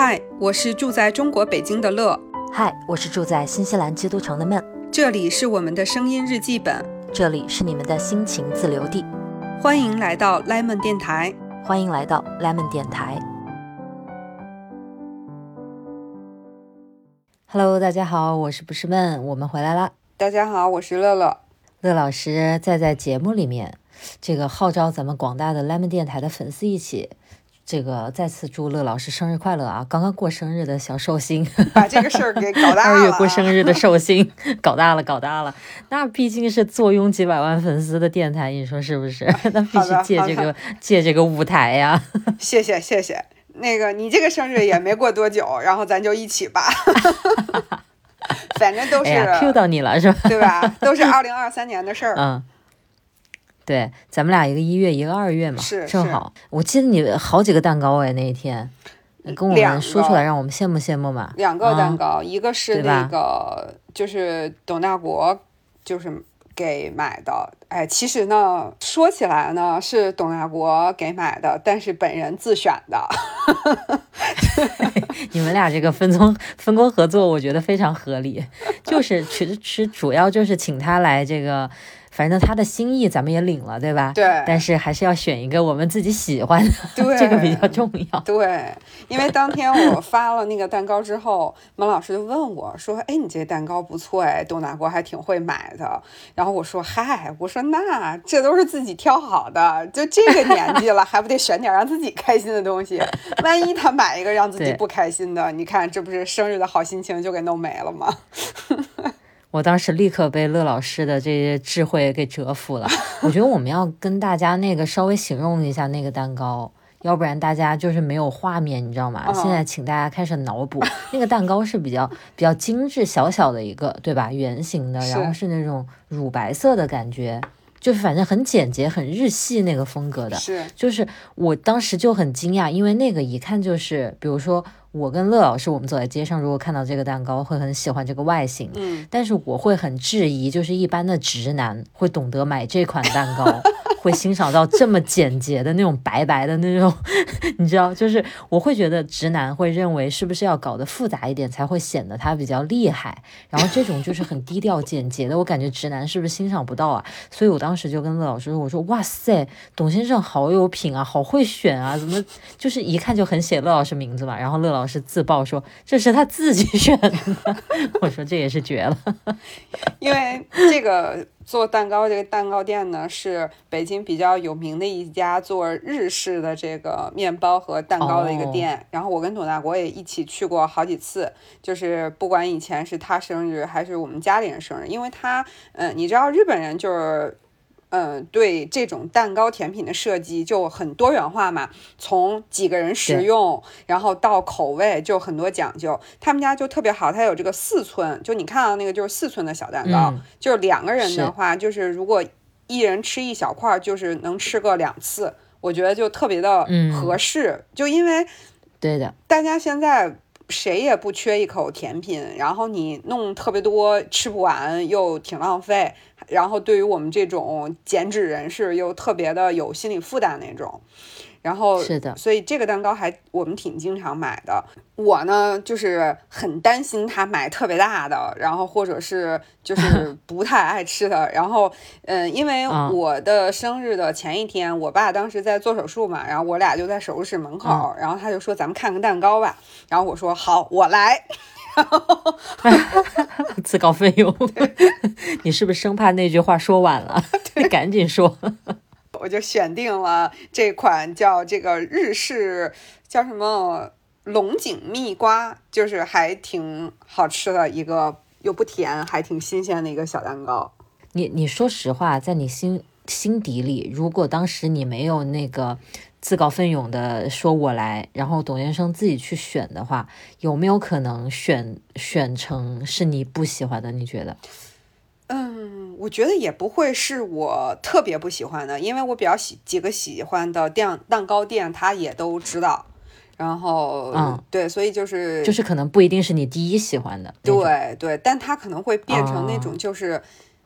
嗨，我是住在中国北京的乐。嗨，我是住在新西兰基督城的闷。这里是我们的声音日记本，这里是你们的心情自留地。欢迎来到 Lemon 电台，欢迎来到 Lemon 电台。Hello，大家好，我是不是闷，我们回来啦。大家好，我是乐乐。乐老师在在节目里面，这个号召咱们广大的 Lemon 电台的粉丝一起，这个再次祝乐老师生日快乐啊！刚刚过生日的小寿星，把这个事儿给搞大了。二月过生日的 寿星，搞大了，搞大了。那毕竟是坐拥几百万粉丝的电台，你说是不是？那必须借这个借这个舞台呀！谢谢谢谢。那个你这个生日也没过多久，然后咱就一起吧。反正都是 Q 到你了是吧？对吧？都是二零二三年的事儿。嗯，对，咱们俩一个一月，一个二月嘛，是正好。我记得你好几个蛋糕哎，那一天你跟我们说出来，让我们羡慕羡慕嘛。两个蛋糕，一个是那个就是董大国，就是给买的。哎，其实呢，说起来呢是董大国给买的，但是本人自选的。你们俩这个分工分工合作，我觉得非常合理。就是其实其实主要就是请他来这个。反正他的心意咱们也领了，对吧？对。但是还是要选一个我们自己喜欢的，对这个比较重要。对，因为当天我发了那个蛋糕之后，孟老师就问我说：“哎，你这蛋糕不错哎，豆大国还挺会买的。”然后我说：“嗨，我说那这都是自己挑好的，就这个年纪了，还不得选点让自己开心的东西？万一他买一个让自己不开心的，你看这不是生日的好心情就给弄没了吗？” 我当时立刻被乐老师的这些智慧给折服了。我觉得我们要跟大家那个稍微形容一下那个蛋糕，要不然大家就是没有画面，你知道吗？现在请大家开始脑补，那个蛋糕是比较比较精致小小的一个，对吧？圆形的，然后是那种乳白色的感觉，就是反正很简洁、很日系那个风格的。是，就是我当时就很惊讶，因为那个一看就是，比如说。我跟乐老师，我们走在街上，如果看到这个蛋糕，会很喜欢这个外形。嗯，但是我会很质疑，就是一般的直男会懂得买这款蛋糕。会欣赏到这么简洁的那种白白的那种，你知道，就是我会觉得直男会认为是不是要搞得复杂一点才会显得他比较厉害，然后这种就是很低调简洁的，我感觉直男是不是欣赏不到啊？所以我当时就跟乐老师说，我说哇塞，董先生好有品啊，好会选啊，怎么就是一看就很写乐老师名字嘛？然后乐老师自曝说这是他自己选的，我说这也是绝了，因为这个。做蛋糕这个蛋糕店呢，是北京比较有名的一家做日式的这个面包和蛋糕的一个店。然后我跟董大国也一起去过好几次，就是不管以前是他生日还是我们家里人生日，因为他，嗯，你知道日本人就是。嗯，对这种蛋糕甜品的设计就很多元化嘛，从几个人食用，然后到口味就很多讲究。他们家就特别好，它有这个四寸，就你看到那个就是四寸的小蛋糕，就是两个人的话，就是如果一人吃一小块，就是能吃个两次，我觉得就特别的合适。就因为，对的，大家现在谁也不缺一口甜品，然后你弄特别多吃不完又挺浪费。然后对于我们这种减脂人士又特别的有心理负担那种，然后是的，所以这个蛋糕还我们挺经常买的。我呢就是很担心他买特别大的，然后或者是就是 不太爱吃的。然后嗯，因为我的生日的前一天，我爸当时在做手术嘛，然后我俩就在手术室门口，然后他就说咱们看个蛋糕吧，然后我说好，我来。哈哈 自告奋勇，你是不是生怕那句话说晚了？你赶紧说。我就选定了这款叫这个日式叫什么龙井蜜瓜，就是还挺好吃的一个，又不甜，还挺新鲜的一个小蛋糕。你你说实话，在你心心底里，如果当时你没有那个。自告奋勇的说：“我来。”然后董先生自己去选的话，有没有可能选选成是你不喜欢的？你觉得？嗯，我觉得也不会是我特别不喜欢的，因为我比较喜几个喜欢的店蛋糕店，他也都知道。然后，嗯，对，所以就是就是可能不一定是你第一喜欢的。对对，但他可能会变成那种，就是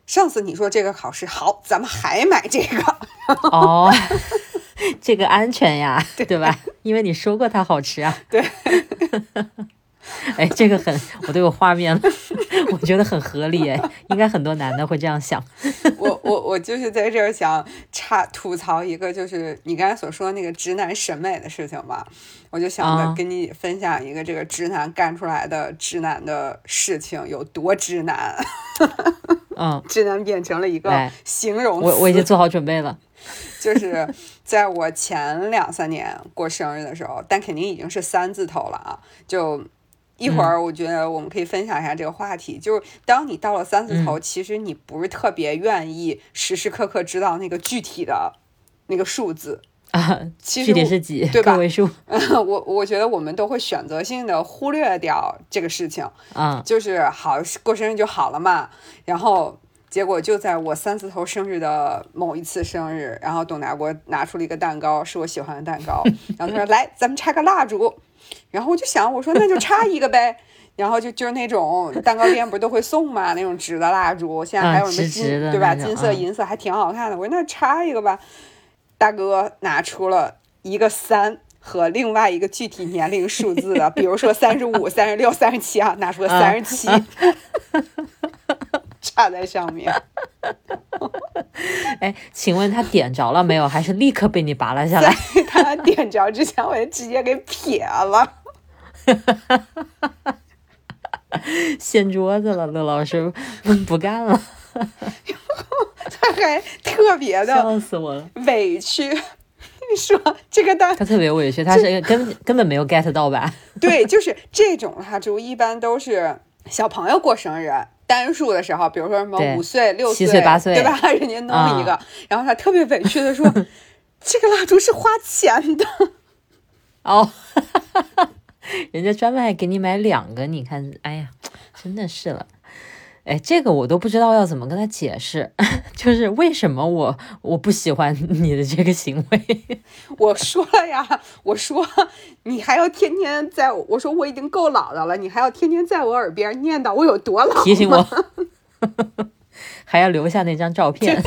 上次你说这个考试好，咱们还买这个。哦。这个安全呀，对吧？因为你说过它好吃啊。对。哎，这个很，我都有画面了，我觉得很合理哎，应该很多男的会这样想。我我我就是在这儿想插吐槽一个，就是你刚才所说那个直男审美的事情吧，我就想着跟你分享一个这个直男干出来的直男的事情有多直男。嗯，直男变成了一个形容词。我我已经做好准备了，就是在我前两三年过生日的时候，但肯定已经是三字头了啊，就。一会儿，我觉得我们可以分享一下这个话题。就是当你到了三字头，其实你不是特别愿意时时刻刻知道那个具体的那个数字啊，具体是几对吧？位数。我我觉得我们都会选择性的忽略掉这个事情啊，就是好过生日就好了嘛。然后结果就在我三字头生日的某一次生日，然后董大国拿出了一个蛋糕，是我喜欢的蛋糕，然后他说：“来，咱们插个蜡烛。”然后我就想，我说那就插一个呗，然后就就是那种蛋糕店不是都会送嘛，那种纸的蜡烛，现在还有什么金对吧？金色、银色还挺好看的。我说那插一个吧，大哥拿出了一个三和另外一个具体年龄数字的，比如说三十五、三十六、三十七啊，拿出了三十七，插在上面。哎，请问他点着了没有？还是立刻被你拔了下来？他点着之前，我就直接给撇了。掀桌子了，乐老师不干了。他还特别的笑死我了，委屈。你说这个蛋，他特别委屈，他是根根本没有 get 到吧？对，就是这种蜡烛，一般都是小朋友过生日。单数的时候，比如说什么五岁、六岁、七岁、八岁，对吧？人家弄一个，然后他特别委屈的说：“这个蜡烛是花钱的。”哦，人家专门还给你买两个，你看，哎呀，真的是了。哎，这个我都不知道要怎么跟他解释，就是为什么我我不喜欢 你的这个行为。我说了呀，我说你还要天天在我说我已经够老的了，你还要天天在我耳边念叨我有多老，提醒我，还要留下那张照片，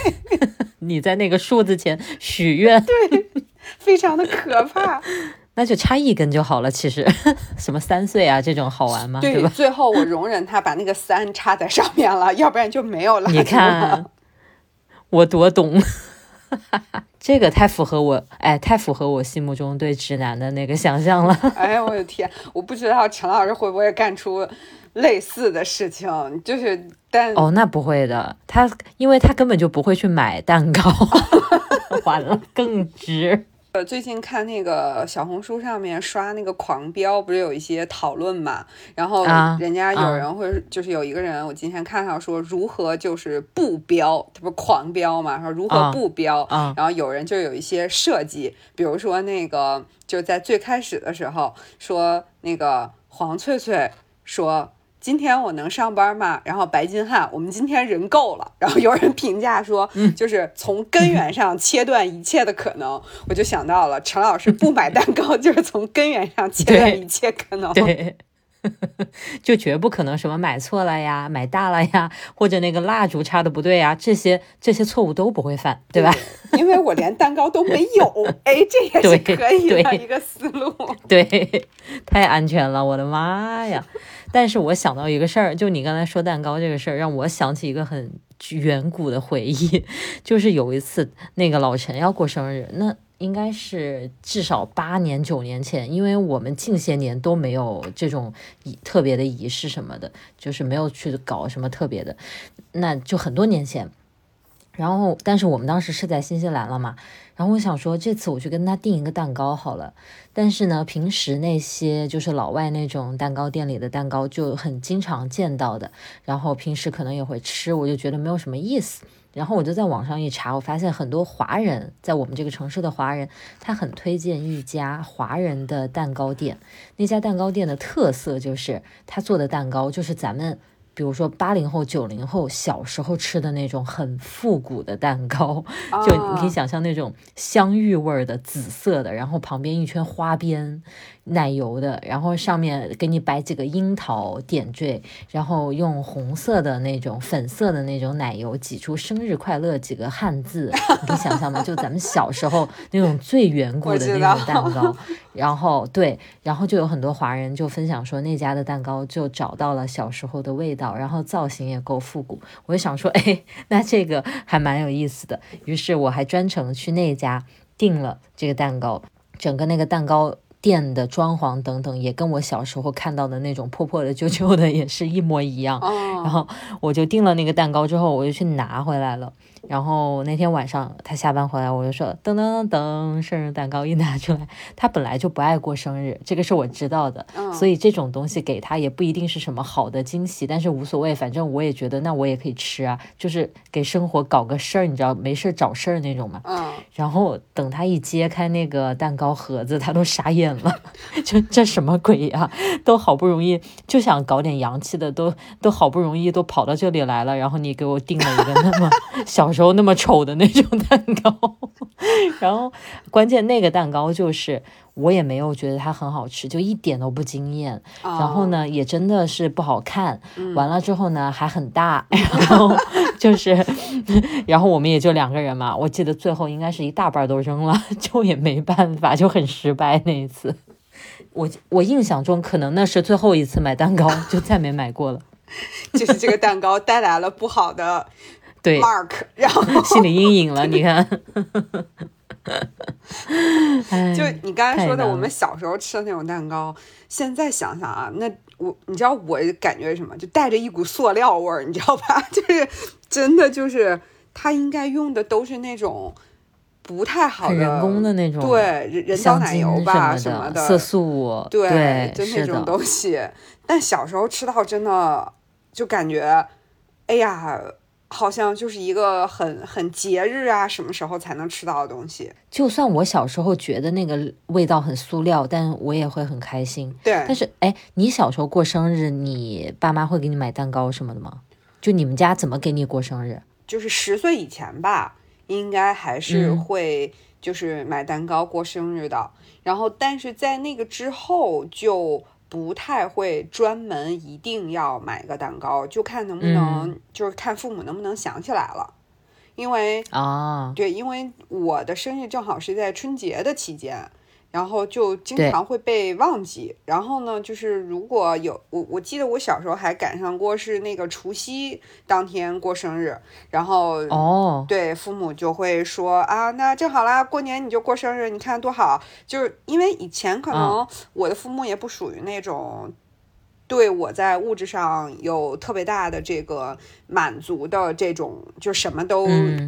你在那个数字前许愿，对，非常的可怕。那就差一根就好了，其实什么三岁啊这种好玩吗？对吧？最后我容忍他把那个三插在上面了，要不然就没有了。你看我多懂，这个太符合我哎，太符合我心目中对直男的那个想象了。哎呀，我的天！我不知道陈老师会不会干出类似的事情，就是但哦，那不会的，他因为他根本就不会去买蛋糕，完了更直。呃，最近看那个小红书上面刷那个狂飙，不是有一些讨论嘛？然后人家有人会就是有一个人，我今天看到说如何就是不飙，他不是狂飙嘛？说如何不飙？然后有人就有一些设计，比如说那个就在最开始的时候说那个黄翠翠说。今天我能上班吗？然后白金汉，我们今天人够了。然后有人评价说，就是从根源上切断一切的可能。我就想到了陈老师不买蛋糕，就是从根源上切断一切可能。对，就绝不可能什么买错了呀、买大了呀，或者那个蜡烛插的不对呀，这些这些错误都不会犯，对吧？因为我连蛋糕都没有。哎，这也是可以的一个思路。对，太安全了，我的妈呀！但是我想到一个事儿，就你刚才说蛋糕这个事儿，让我想起一个很远古的回忆，就是有一次那个老陈要过生日，那应该是至少八年九年前，因为我们近些年都没有这种仪特别的仪式什么的，就是没有去搞什么特别的，那就很多年前。然后，但是我们当时是在新西兰了嘛，然后我想说这次我去跟他订一个蛋糕好了。但是呢，平时那些就是老外那种蛋糕店里的蛋糕就很经常见到的，然后平时可能也会吃，我就觉得没有什么意思。然后我就在网上一查，我发现很多华人在我们这个城市的华人，他很推荐一家华人的蛋糕店。那家蛋糕店的特色就是他做的蛋糕就是咱们。比如说八零后、九零后小时候吃的那种很复古的蛋糕，就你可以想象那种香芋味儿的紫色的，然后旁边一圈花边。奶油的，然后上面给你摆几个樱桃点缀，然后用红色的那种粉色的那种奶油挤出“生日快乐”几个汉字，你想象吗？就咱们小时候那种最远古的那种蛋糕。然后对，然后就有很多华人就分享说那家的蛋糕就找到了小时候的味道，然后造型也够复古。我就想说，哎，那这个还蛮有意思的。于是我还专程去那家订了这个蛋糕，整个那个蛋糕。店的装潢等等也跟我小时候看到的那种破破的、旧旧的 也是一模一样。然后我就订了那个蛋糕之后，我就去拿回来了。然后那天晚上他下班回来，我就说噔噔噔，生日蛋糕一拿出来，他本来就不爱过生日，这个是我知道的，所以这种东西给他也不一定是什么好的惊喜，但是无所谓，反正我也觉得那我也可以吃啊，就是给生活搞个事儿，你知道没事找事儿那种嘛。嗯。然后等他一揭开那个蛋糕盒子，他都傻眼了，就这什么鬼呀？都好不容易就想搞点洋气的，都都好不容易都跑到这里来了，然后你给我订了一个那么 小。时候那么丑的那种蛋糕，然后关键那个蛋糕就是我也没有觉得它很好吃，就一点都不惊艳。然后呢，也真的是不好看。完了之后呢，还很大。然后就是，然后我们也就两个人嘛。我记得最后应该是一大半都扔了，就也没办法，就很失败那一次。我我印象中可能那是最后一次买蛋糕，就再没买过了。就是这个蛋糕带来了不好的。对，Mark，然后 心理阴影了，你看，就你刚才说的，我们小时候吃的那种蛋糕，现在想想啊，那我你知道我感觉什么？就带着一股塑料味儿，你知道吧？就是真的，就是它应该用的都是那种不太好的人工的那种，对，人人造奶油吧什么的，色素，对，就那种东西。但小时候吃到真的就感觉，哎呀。好像就是一个很很节日啊，什么时候才能吃到的东西？就算我小时候觉得那个味道很塑料，但我也会很开心。对，但是哎，你小时候过生日，你爸妈会给你买蛋糕什么的吗？就你们家怎么给你过生日？就是十岁以前吧，应该还是会就是买蛋糕过生日的。然后，但是在那个之后就。不太会专门一定要买个蛋糕，就看能不能，就是看父母能不能想起来了，因为啊，对，因为我的生日正好是在春节的期间。然后就经常会被忘记。然后呢，就是如果有我，我记得我小时候还赶上过是那个除夕当天过生日。然后哦，对，父母就会说啊，那正好啦，过年你就过生日，你看多好。就是因为以前可能我的父母也不属于那种。对我在物质上有特别大的这个满足的这种，就什么都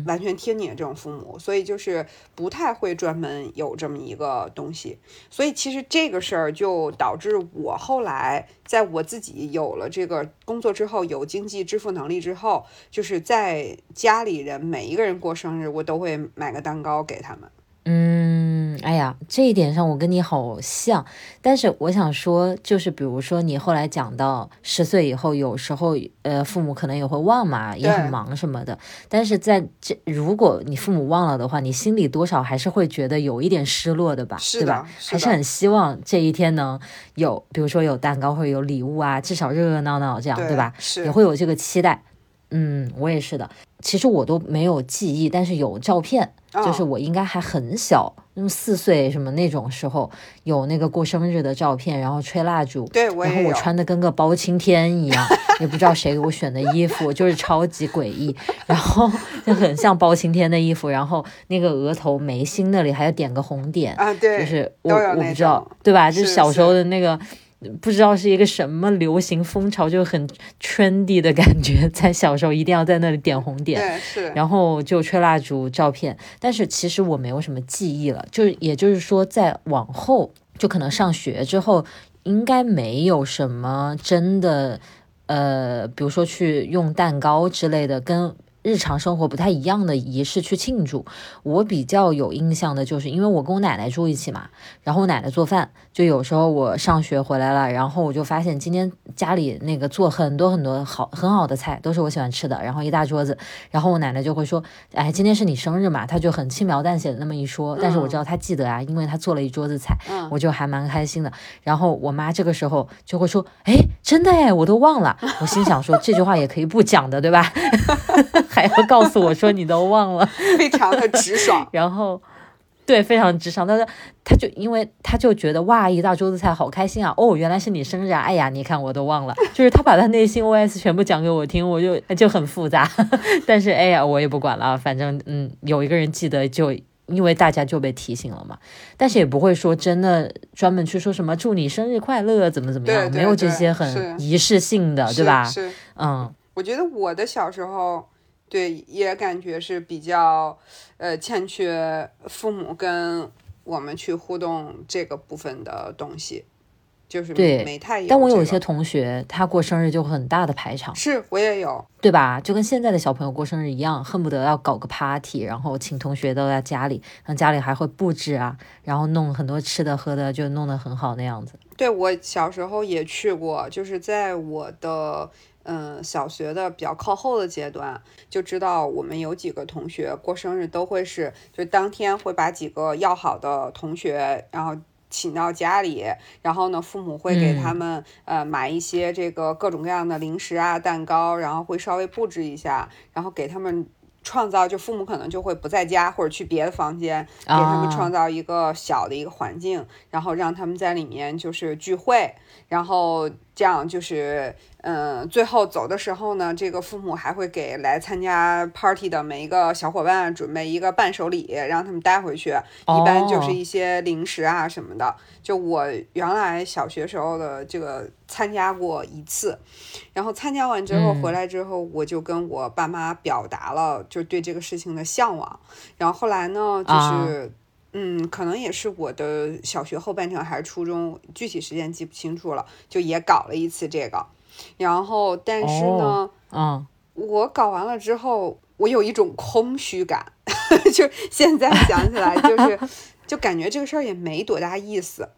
完全听你的这种父母，所以就是不太会专门有这么一个东西。所以其实这个事儿就导致我后来在我自己有了这个工作之后，有经济支付能力之后，就是在家里人每一个人过生日，我都会买个蛋糕给他们。嗯，哎呀，这一点上我跟你好像，但是我想说，就是比如说你后来讲到十岁以后，有时候呃父母可能也会忘嘛，也很忙什么的。但是在这，如果你父母忘了的话，你心里多少还是会觉得有一点失落的吧？对吧？还是很希望这一天能有，比如说有蛋糕或者有礼物啊，至少热热闹闹这样，对吧？是，也会有这个期待。嗯，我也是的。其实我都没有记忆，但是有照片，就是我应该还很小，那么四岁什么那种时候，有那个过生日的照片，然后吹蜡烛，对，然后我穿的跟个包青天一样，也不知道谁给我选的衣服，就是超级诡异，然后 就很像包青天的衣服，然后那个额头眉心那里还要点个红点啊，对，就是我我不知道，对吧？就是小时候的那个。不知道是一个什么流行风潮，就很 trendy 的感觉，在小时候一定要在那里点红点，是，然后就吹蜡烛照片。但是其实我没有什么记忆了，就是也就是说，在往后就可能上学之后，应该没有什么真的，呃，比如说去用蛋糕之类的跟。日常生活不太一样的仪式去庆祝。我比较有印象的就是，因为我跟我奶奶住一起嘛，然后我奶奶做饭，就有时候我上学回来了，然后我就发现今天家里那个做很多很多好很好的菜，都是我喜欢吃的，然后一大桌子，然后我奶奶就会说，哎，今天是你生日嘛，她就很轻描淡写的那么一说，但是我知道她记得啊，因为她做了一桌子菜，我就还蛮开心的。然后我妈这个时候就会说，哎，真的哎，我都忘了。我心想说这句话也可以不讲的，对吧？还要告诉我说你都忘了，非常的直爽。然后，对，非常直爽。他说，他就因为他就觉得哇，一大桌子菜好开心啊！哦，原来是你生日啊！哎呀，你看我都忘了，就是他把他内心 OS 全部讲给我听，我就就很复杂。但是哎呀，我也不管了，反正嗯，有一个人记得就。因为大家就被提醒了嘛，但是也不会说真的专门去说什么祝你生日快乐怎么怎么样，没有这些很仪式性的，对吧？是，嗯，我觉得我的小时候，对，也感觉是比较，呃，欠缺父母跟我们去互动这个部分的东西。就是对，没太但我有一些同学，他过生日就很大的排场，是我也有，对吧？就跟现在的小朋友过生日一样，恨不得要搞个 party，然后请同学都在家里，然后家里还会布置啊，然后弄很多吃的喝的，就弄得很好那样子。对我小时候也去过，就是在我的嗯小学的比较靠后的阶段，就知道我们有几个同学过生日都会是，就当天会把几个要好的同学，然后。请到家里，然后呢，父母会给他们呃买一些这个各种各样的零食啊、蛋糕，然后会稍微布置一下，然后给他们创造，就父母可能就会不在家或者去别的房间，给他们创造一个小的一个环境，然后让他们在里面就是聚会，然后这样就是。嗯，最后走的时候呢，这个父母还会给来参加 party 的每一个小伙伴准备一个伴手礼，让他们带回去。一般就是一些零食啊什么的。就我原来小学时候的这个参加过一次，然后参加完之后回来之后，我就跟我爸妈表达了就对这个事情的向往。然后后来呢，就是嗯，可能也是我的小学后半程还是初中，具体时间记不清楚了，就也搞了一次这个。然后，但是呢，嗯，我搞完了之后，我有一种空虚感，就现在想起来，就是 就感觉这个事儿也没多大意思。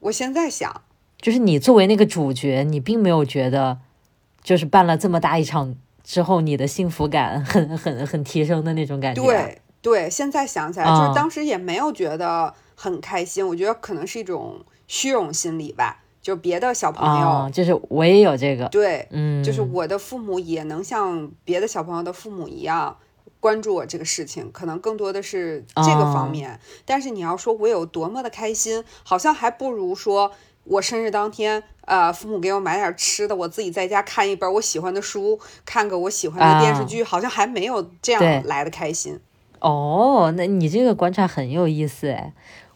我现在想，就是你作为那个主角，你并没有觉得，就是办了这么大一场之后，你的幸福感很很很提升的那种感觉。对对，现在想起来，就是当时也没有觉得很开心，我觉得可能是一种虚荣心理吧。就别的小朋友，就是我也有这个，对，嗯，就是我的父母也能像别的小朋友的父母一样关注我这个事情，可能更多的是这个方面。但是你要说我有多么的开心，好像还不如说我生日当天，呃，父母给我买点吃的，我自己在家看一本我喜欢的书，看个我喜欢的电视剧，好像还没有这样来的开心。哦，那你这个观察很有意思哎，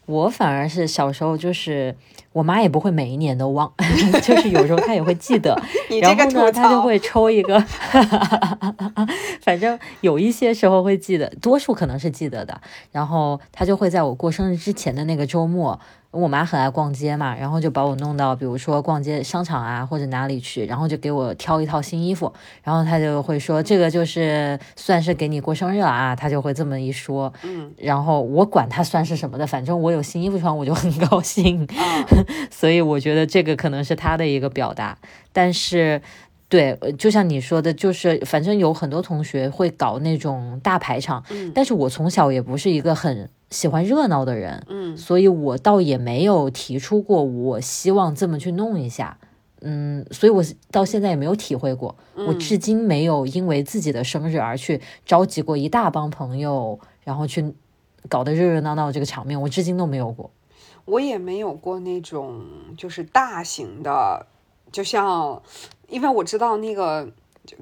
我反而是小时候就是。我妈也不会每一年都忘，就是有时候她也会记得，然后呢，她就会抽一个，反正有一些时候会记得，多数可能是记得的，然后她就会在我过生日之前的那个周末。我妈很爱逛街嘛，然后就把我弄到，比如说逛街商场啊，或者哪里去，然后就给我挑一套新衣服，然后她就会说这个就是算是给你过生日了啊，她就会这么一说，嗯，然后我管她算是什么的，反正我有新衣服穿，我就很高兴，所以我觉得这个可能是她的一个表达，但是。对，就像你说的，就是反正有很多同学会搞那种大排场，嗯，但是我从小也不是一个很喜欢热闹的人，嗯，所以我倒也没有提出过我希望这么去弄一下，嗯，所以我到现在也没有体会过，我至今没有因为自己的生日而去召集过一大帮朋友，然后去搞得热热闹闹这个场面，我至今都没有过，我也没有过那种就是大型的，就像。因为我知道那个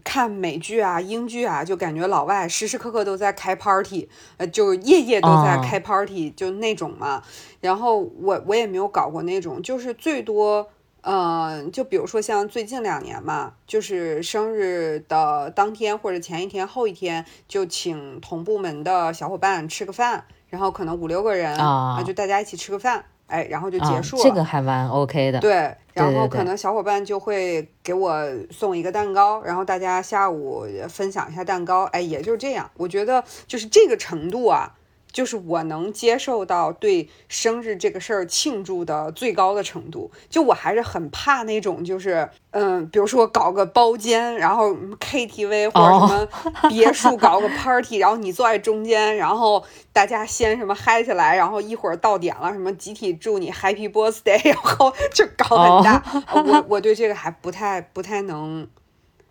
看美剧啊、英剧啊，就感觉老外时时刻刻都在开 party，呃，就夜夜都在开 party，就那种嘛。然后我我也没有搞过那种，就是最多，嗯，就比如说像最近两年嘛，就是生日的当天或者前一天、后一天，就请同部门的小伙伴吃个饭，然后可能五六个人啊，就大家一起吃个饭。哎，然后就结束了。这个还蛮 OK 的。对，然后可能小伙伴就会给我送一个蛋糕，然后大家下午分享一下蛋糕，哎，也就是这样。我觉得就是这个程度啊。就是我能接受到对生日这个事儿庆祝的最高的程度，就我还是很怕那种，就是嗯，比如说搞个包间，然后 KTV 或者什么 别墅搞个 party，然后你坐在中间，然后大家先什么嗨起来，然后一会儿到点了，什么集体祝你 Happy Birthday，然后就搞很大。我我对这个还不太不太能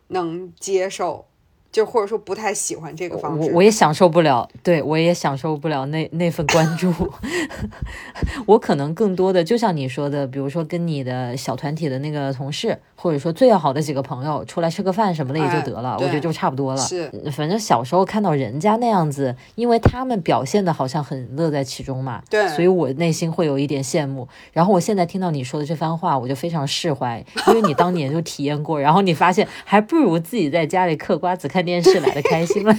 能接受。就或者说不太喜欢这个方式，我我也享受不了，对我也享受不了那那份关注。我可能更多的就像你说的，比如说跟你的小团体的那个同事，或者说最要好的几个朋友出来吃个饭什么的也就得了，我觉得就差不多了。是，反正小时候看到人家那样子，因为他们表现的好像很乐在其中嘛，对，所以我内心会有一点羡慕。然后我现在听到你说的这番话，我就非常释怀，因为你当年就体验过，然后你发现还不如自己在家里嗑瓜子看。电视来的开心了，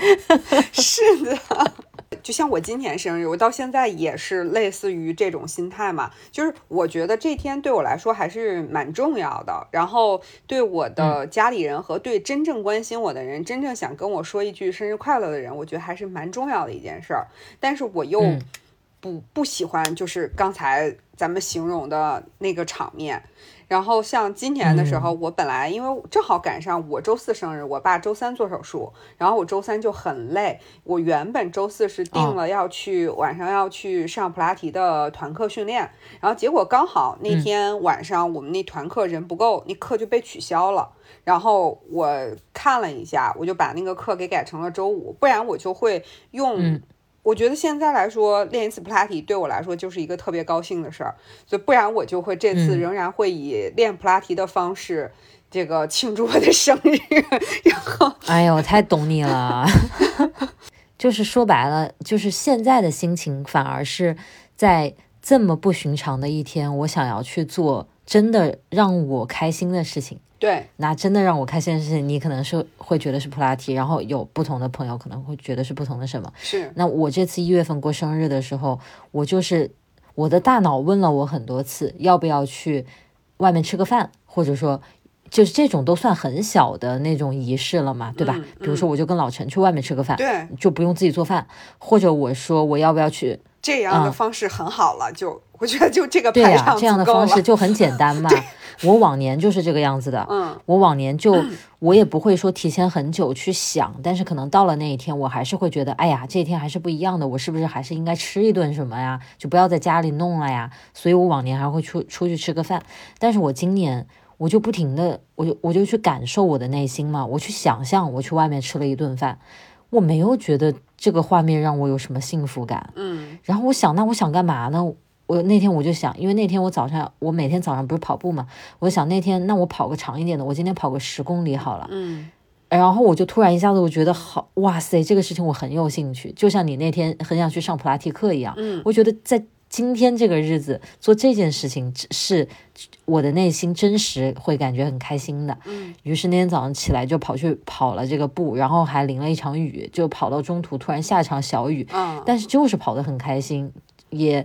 是的，就像我今天生日，我到现在也是类似于这种心态嘛，就是我觉得这天对我来说还是蛮重要的，然后对我的家里人和对真正关心我的人，真正想跟我说一句生日快乐的人，我觉得还是蛮重要的一件事儿，但是我又不不喜欢就是刚才咱们形容的那个场面。然后像今年的时候，我本来因为正好赶上我周四生日，我爸周三做手术，然后我周三就很累。我原本周四是定了要去晚上要去上普拉提的团课训练，然后结果刚好那天晚上我们那团课人不够，那课就被取消了。然后我看了一下，我就把那个课给改成了周五，不然我就会用。我觉得现在来说，练一次普拉提对我来说就是一个特别高兴的事儿，所以不然我就会这次仍然会以练普拉提的方式，这个庆祝我的生日。然后，哎呀，我太懂你了，就是说白了，就是现在的心情反而是在这么不寻常的一天，我想要去做真的让我开心的事情。对，那真的让我开心的事情，你可能是会觉得是普拉提，然后有不同的朋友可能会觉得是不同的什么。是，那我这次一月份过生日的时候，我就是我的大脑问了我很多次，要不要去外面吃个饭，或者说就是这种都算很小的那种仪式了嘛，对吧？比如说我就跟老陈去外面吃个饭，对，就不用自己做饭，或者我说我要不要去。这样的方式很好了，就我觉得就这个对呀，这样的方式就很简单嘛。我往年就是这个样子的，嗯，我往年就我也不会说提前很久去想，但是可能到了那一天，我还是会觉得，哎呀，这一天还是不一样的，我是不是还是应该吃一顿什么呀？就不要在家里弄了呀。所以我往年还会出出去吃个饭，但是我今年我就不停的，我就我就去感受我的内心嘛，我去想象我去外面吃了一顿饭，我没有觉得。这个画面让我有什么幸福感？嗯，然后我想，那我想干嘛呢？我那天我就想，因为那天我早上，我每天早上不是跑步嘛，我想那天那我跑个长一点的，我今天跑个十公里好了。嗯，然后我就突然一下子我觉得好，哇塞，这个事情我很有兴趣，就像你那天很想去上普拉提课一样。嗯，我觉得在。今天这个日子做这件事情是我的内心真实会感觉很开心的。嗯，于是那天早上起来就跑去跑了这个步，然后还淋了一场雨，就跑到中途突然下场小雨。嗯，但是就是跑得很开心，也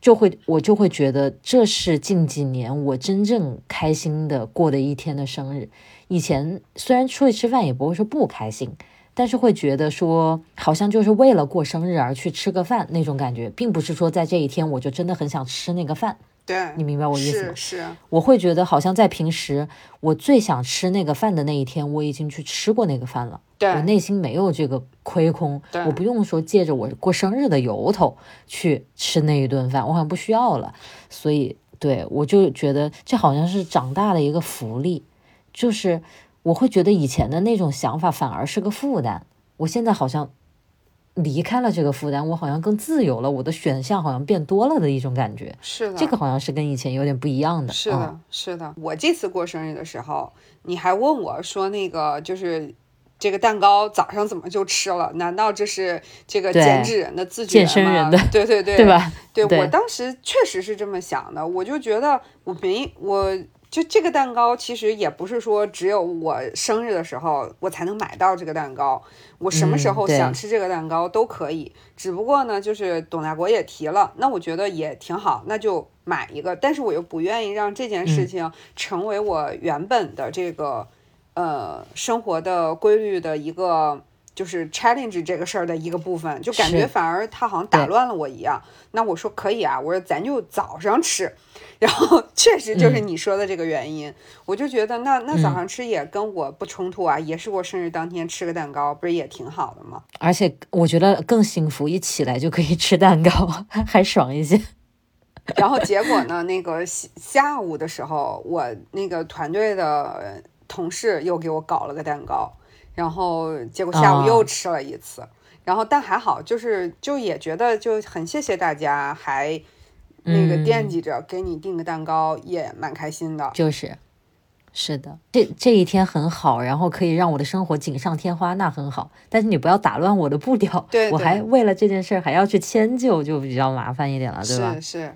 就会我就会觉得这是近几年我真正开心的过的一天的生日。以前虽然出去吃饭也不会说不开心。但是会觉得说，好像就是为了过生日而去吃个饭那种感觉，并不是说在这一天我就真的很想吃那个饭。对，你明白我意思吗？是是，我会觉得好像在平时我最想吃那个饭的那一天，我已经去吃过那个饭了。对，我内心没有这个亏空，我不用说借着我过生日的由头去吃那一顿饭，我好像不需要了。所以，对我就觉得这好像是长大的一个福利，就是。我会觉得以前的那种想法反而是个负担，我现在好像离开了这个负担，我好像更自由了，我的选项好像变多了的一种感觉。是的，这个好像是跟以前有点不一样的。是的，是的。我这次过生日的时候，你还问我说那个就是这个蛋糕早上怎么就吃了？难道这是这个减脂人的自觉吗？健身人的，对对对，对吧？对我当时确实是这么想的，我就觉得我没我。就这个蛋糕，其实也不是说只有我生日的时候我才能买到这个蛋糕，我什么时候想吃这个蛋糕都可以。只不过呢，就是董大国也提了，那我觉得也挺好，那就买一个。但是我又不愿意让这件事情成为我原本的这个呃生活的规律的一个。就是 challenge 这个事儿的一个部分，就感觉反而他好像打乱了我一样。那我说可以啊，我说咱就早上吃，然后确实就是你说的这个原因，我就觉得那那早上吃也跟我不冲突啊，也是我生日当天吃个蛋糕，不是也挺好的吗？而且我觉得更幸福，一起来就可以吃蛋糕，还爽一些。然后结果呢，那个下午的时候，我那个团队的同事又给我搞了个蛋糕。然后结果下午又吃了一次，然后但还好，就是就也觉得就很谢谢大家，还那个惦记着给你订个蛋糕，也蛮开心的。就是，是的，这这一天很好，然后可以让我的生活锦上添花，那很好。但是你不要打乱我的步调，对，我还为了这件事还要去迁就，就比较麻烦一点了，对吧？是是。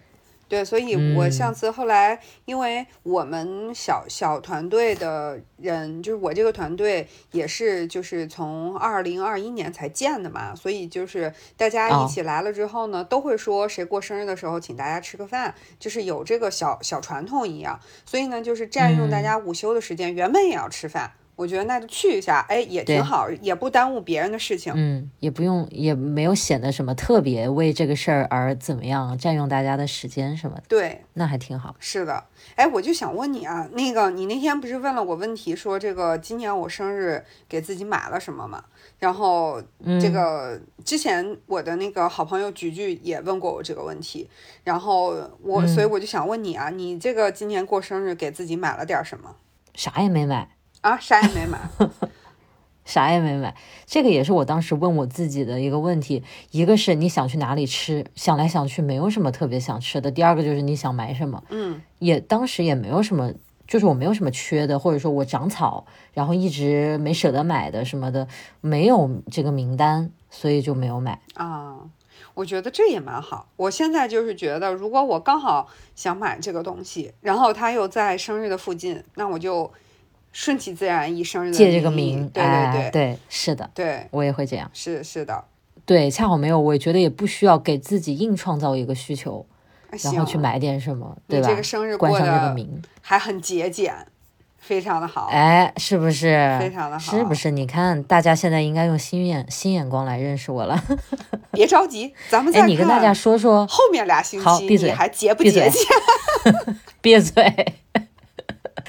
对，所以我上次后来，因为我们小小团队的人，就是我这个团队也是，就是从二零二一年才建的嘛，所以就是大家一起来了之后呢，都会说谁过生日的时候请大家吃个饭，就是有这个小小传统一样，所以呢，就是占用大家午休的时间，原本也要吃饭。我觉得那就去一下，哎，也挺好，也不耽误别人的事情。嗯，也不用，也没有显得什么特别为这个事儿而怎么样占用大家的时间什么的。对，那还挺好。是的，哎，我就想问你啊，那个你那天不是问了我问题，说这个今年我生日给自己买了什么吗？然后这个之前我的那个好朋友菊菊也问过我这个问题，然后我所以我就想问你啊，你这个今年过生日给自己买了点什么？啥也没买。啊，啥也没买，啥也没买。这个也是我当时问我自己的一个问题。一个是你想去哪里吃，想来想去没有什么特别想吃的。第二个就是你想买什么，嗯，也当时也没有什么，就是我没有什么缺的，或者说我长草，然后一直没舍得买的什么的，没有这个名单，所以就没有买啊。我觉得这也蛮好。我现在就是觉得，如果我刚好想买这个东西，然后它又在生日的附近，那我就。顺其自然，以生日借这个名，对对对对，是的，对我也会这样，是是的，对，恰好没有，我也觉得也不需要给自己硬创造一个需求，然后去买点什么，对吧？这个生日过上这个名，还很节俭，非常的好，哎，是不是？非常的好，是不是？你看，大家现在应该用新眼新眼光来认识我了。别着急，咱们再你跟大家说说后面俩星期，闭嘴，还节不节俭？闭嘴。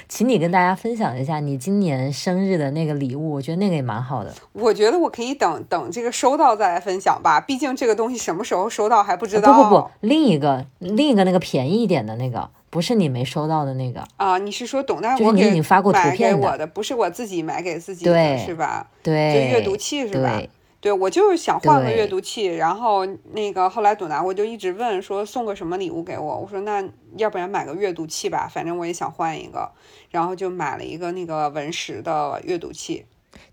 请你跟大家分享一下你今年生日的那个礼物，我觉得那个也蛮好的。我觉得我可以等等这个收到再来分享吧，毕竟这个东西什么时候收到还不知道。不不不，另一个另一个那个便宜一点的那个，不是你没收到的那个啊？你是说董大夫给买给我的，不是我自己买给自己的，是吧？对，就阅读器是吧？对，我就是想换个阅读器，然后那个后来董达我就一直问说送个什么礼物给我，我说那要不然买个阅读器吧，反正我也想换一个，然后就买了一个那个文石的阅读器。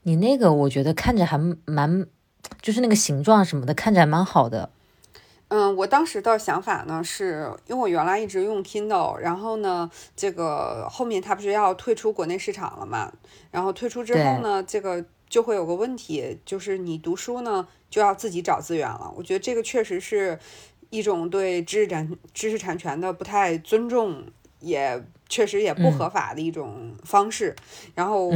你那个我觉得看着还蛮，就是那个形状什么的看着还蛮好的。嗯，我当时的想法呢，是因为我原来一直用 Kindle，然后呢，这个后面它不是要退出国内市场了嘛，然后退出之后呢，这个。就会有个问题，就是你读书呢就要自己找资源了。我觉得这个确实是一种对知识产知识产权的不太尊重，也确实也不合法的一种方式。然后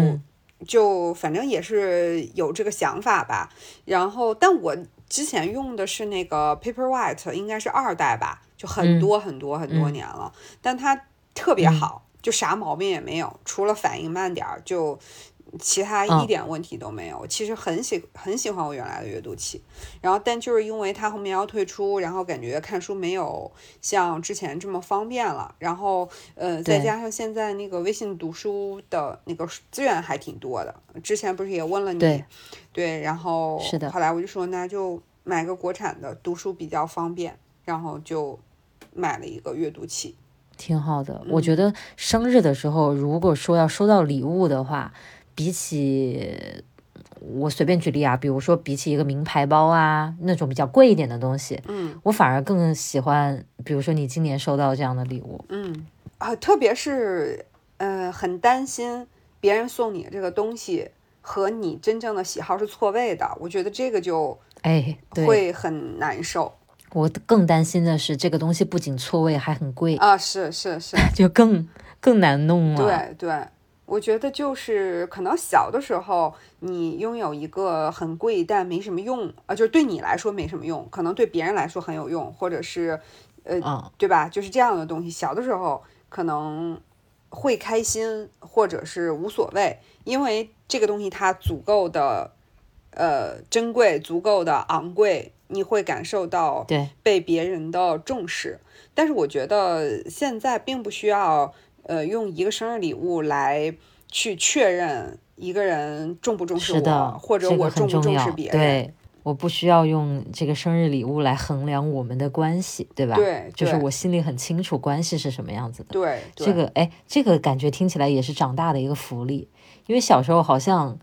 就反正也是有这个想法吧。然后，但我之前用的是那个 Paperwhite，应该是二代吧，就很多很多很多年了，但它特别好，就啥毛病也没有，除了反应慢点儿就。其他一点问题都没有，其实很喜很喜欢我原来的阅读器，然后但就是因为它后面要退出，然后感觉看书没有像之前这么方便了，然后呃再加上现在那个微信读书的那个资源还挺多的，之前不是也问了你，对，对，然后是的，后来我就说那就买个国产的读书比较方便，然后就买了一个阅读器，挺好的。我觉得生日的时候如果说要收到礼物的话。比起我随便举例啊，比如说比起一个名牌包啊那种比较贵一点的东西，嗯，我反而更喜欢，比如说你今年收到这样的礼物，嗯啊，特别是呃，很担心别人送你这个东西和你真正的喜好是错位的，我觉得这个就哎，会很难受。我更担心的是，这个东西不仅错位，还很贵啊！是是是，就更更难弄了。对对，我觉得就是可能小的时候你拥有一个很贵但没什么用啊，就是对你来说没什么用，可能对别人来说很有用，或者是呃，对吧？就是这样的东西，小的时候可能会开心，或者是无所谓，因为这个东西它足够的呃珍贵，足够的昂贵。你会感受到对被别人的重视，但是我觉得现在并不需要，呃，用一个生日礼物来去确认一个人重不重视我，或者我重不重视别人。对，我不需要用这个生日礼物来衡量我们的关系，对吧？对，就是我心里很清楚关系是什么样子的。对，这个哎，这个感觉听起来也是长大的一个福利，因为小时候好像。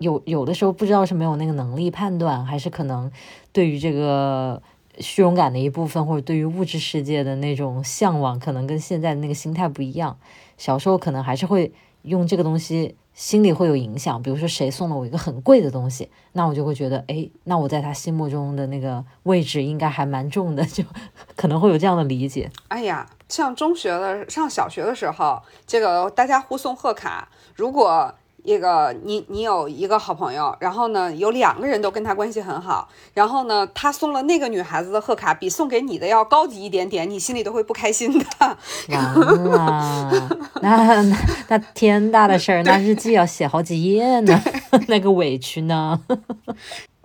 有有的时候不知道是没有那个能力判断，还是可能对于这个虚荣感的一部分，或者对于物质世界的那种向往，可能跟现在的那个心态不一样。小时候可能还是会用这个东西，心里会有影响。比如说谁送了我一个很贵的东西，那我就会觉得，哎，那我在他心目中的那个位置应该还蛮重的，就可能会有这样的理解。哎呀，像中学的、上小学的时候，这个大家互送贺卡，如果。那个你你有一个好朋友，然后呢有两个人都跟他关系很好，然后呢他送了那个女孩子的贺卡比送给你的要高级一点点，你心里都会不开心的。完了，那那那天大的事儿，那日记要写好几页呢，那个委屈呢。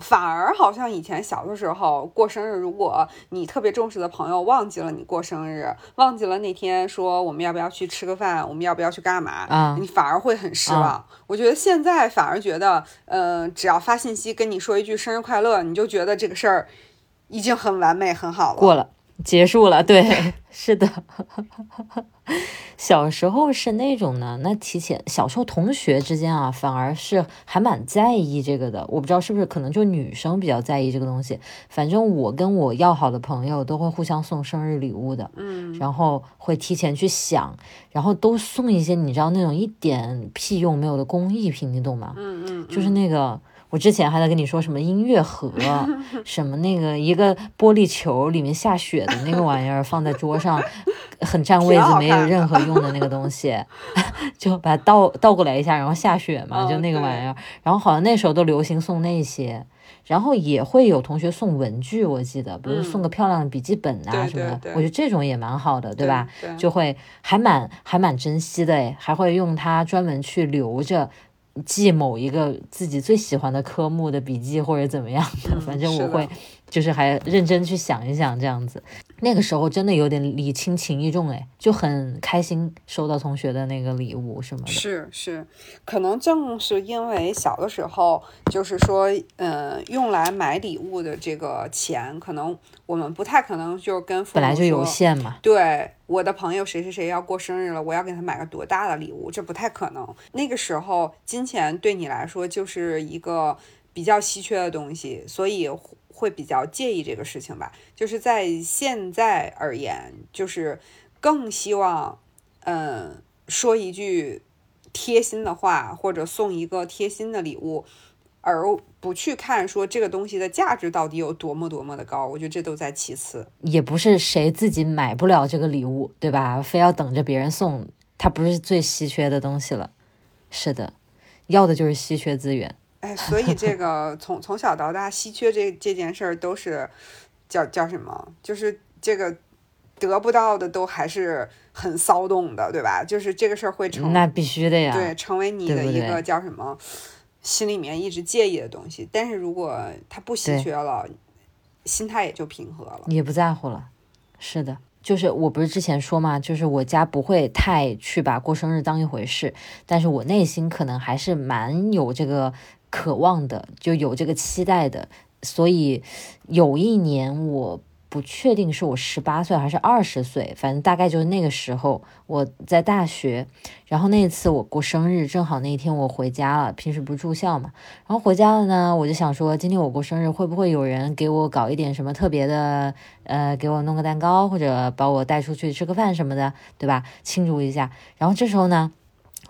反而好像以前小的时候过生日，如果你特别重视的朋友忘记了你过生日，忘记了那天说我们要不要去吃个饭，我们要不要去干嘛，啊，你反而会很失望。我觉得现在反而觉得，呃，只要发信息跟你说一句生日快乐，你就觉得这个事儿已经很完美很好了，过了，结束了，对，是的。小时候是那种呢，那提前小时候同学之间啊，反而是还蛮在意这个的。我不知道是不是可能就女生比较在意这个东西。反正我跟我要好的朋友都会互相送生日礼物的，嗯，然后会提前去想，然后都送一些你知道那种一点屁用没有的工艺品，你懂吗？嗯嗯，就是那个。我之前还在跟你说什么音乐盒，什么那个一个玻璃球里面下雪的那个玩意儿放在桌上，很占位子，没有任何用的那个东西，就把它倒倒过来一下，然后下雪嘛，就那个玩意儿。然后好像那时候都流行送那些，然后也会有同学送文具，我记得，比如送个漂亮的笔记本啊什么的，我觉得这种也蛮好的，对吧？就会还蛮还蛮珍惜的，诶，还会用它专门去留着。记某一个自己最喜欢的科目的笔记或者怎么样的，反正我会就是还认真去想一想这样子。那个时候真的有点礼轻情意重，哎，就很开心收到同学的那个礼物什么的。是是，可能正是因为小的时候，就是说，嗯，用来买礼物的这个钱，可能我们不太可能就跟本来就有限嘛。对，我的朋友谁谁谁要过生日了，我要给他买个多大的礼物，这不太可能。那个时候，金钱对你来说就是一个比较稀缺的东西，所以。会比较介意这个事情吧，就是在现在而言，就是更希望，嗯，说一句贴心的话，或者送一个贴心的礼物，而不去看说这个东西的价值到底有多么多么的高。我觉得这都在其次，也不是谁自己买不了这个礼物，对吧？非要等着别人送，它不是最稀缺的东西了。是的，要的就是稀缺资源。哎，所以这个从从小到大，稀缺这这件事儿都是叫叫什么？就是这个得不到的都还是很骚动的，对吧？就是这个事儿会成那必须的呀，对，成为你的一个叫什么？心里面一直介意的东西。但是如果它不稀缺了，心态也就平和了，也不在乎了。是的，就是我不是之前说嘛，就是我家不会太去把过生日当一回事，但是我内心可能还是蛮有这个。渴望的就有这个期待的，所以有一年我不确定是我十八岁还是二十岁，反正大概就是那个时候我在大学，然后那次我过生日，正好那一天我回家了，平时不住校嘛，然后回家了呢，我就想说今天我过生日会不会有人给我搞一点什么特别的，呃，给我弄个蛋糕或者把我带出去吃个饭什么的，对吧？庆祝一下。然后这时候呢。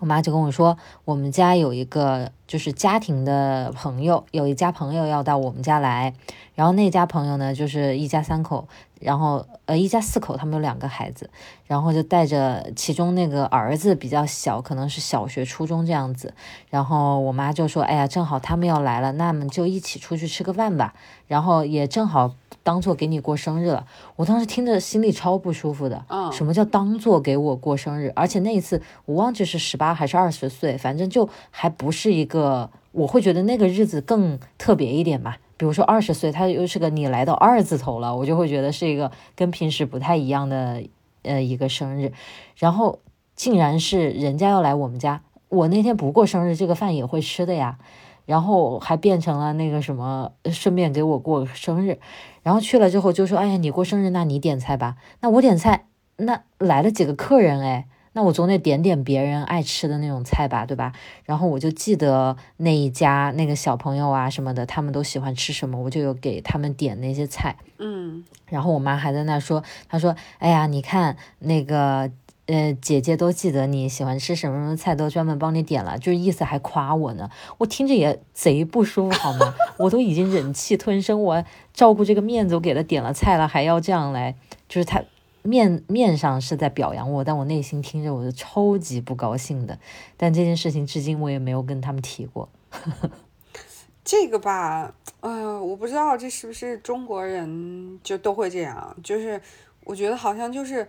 我妈就跟我说，我们家有一个就是家庭的朋友，有一家朋友要到我们家来，然后那家朋友呢就是一家三口，然后呃一家四口，他们有两个孩子，然后就带着其中那个儿子比较小，可能是小学、初中这样子，然后我妈就说，哎呀，正好他们要来了，那么就一起出去吃个饭吧，然后也正好。当做给你过生日了，我当时听着心里超不舒服的。嗯，什么叫当做给我过生日？而且那一次我忘记是十八还是二十岁，反正就还不是一个，我会觉得那个日子更特别一点嘛。比如说二十岁，他又是个你来到二字头了，我就会觉得是一个跟平时不太一样的呃一个生日。然后竟然是人家要来我们家，我那天不过生日，这个饭也会吃的呀。然后还变成了那个什么，顺便给我过生日。然后去了之后就说：“哎呀，你过生日，那你点菜吧。那我点菜，那来了几个客人哎，那我总得点点别人爱吃的那种菜吧，对吧？然后我就记得那一家那个小朋友啊什么的，他们都喜欢吃什么，我就有给他们点那些菜。嗯，然后我妈还在那说，她说：哎呀，你看那个。”呃，姐姐都记得你喜欢吃什么什么菜，都专门帮你点了，就是意思还夸我呢。我听着也贼不舒服，好吗？我都已经忍气吞声，我照顾这个面子，我给他点了菜了，还要这样来，就是他面面上是在表扬我，但我内心听着我是超级不高兴的。但这件事情至今我也没有跟他们提过。这个吧，呃，我不知道这是不是中国人就都会这样，就是我觉得好像就是。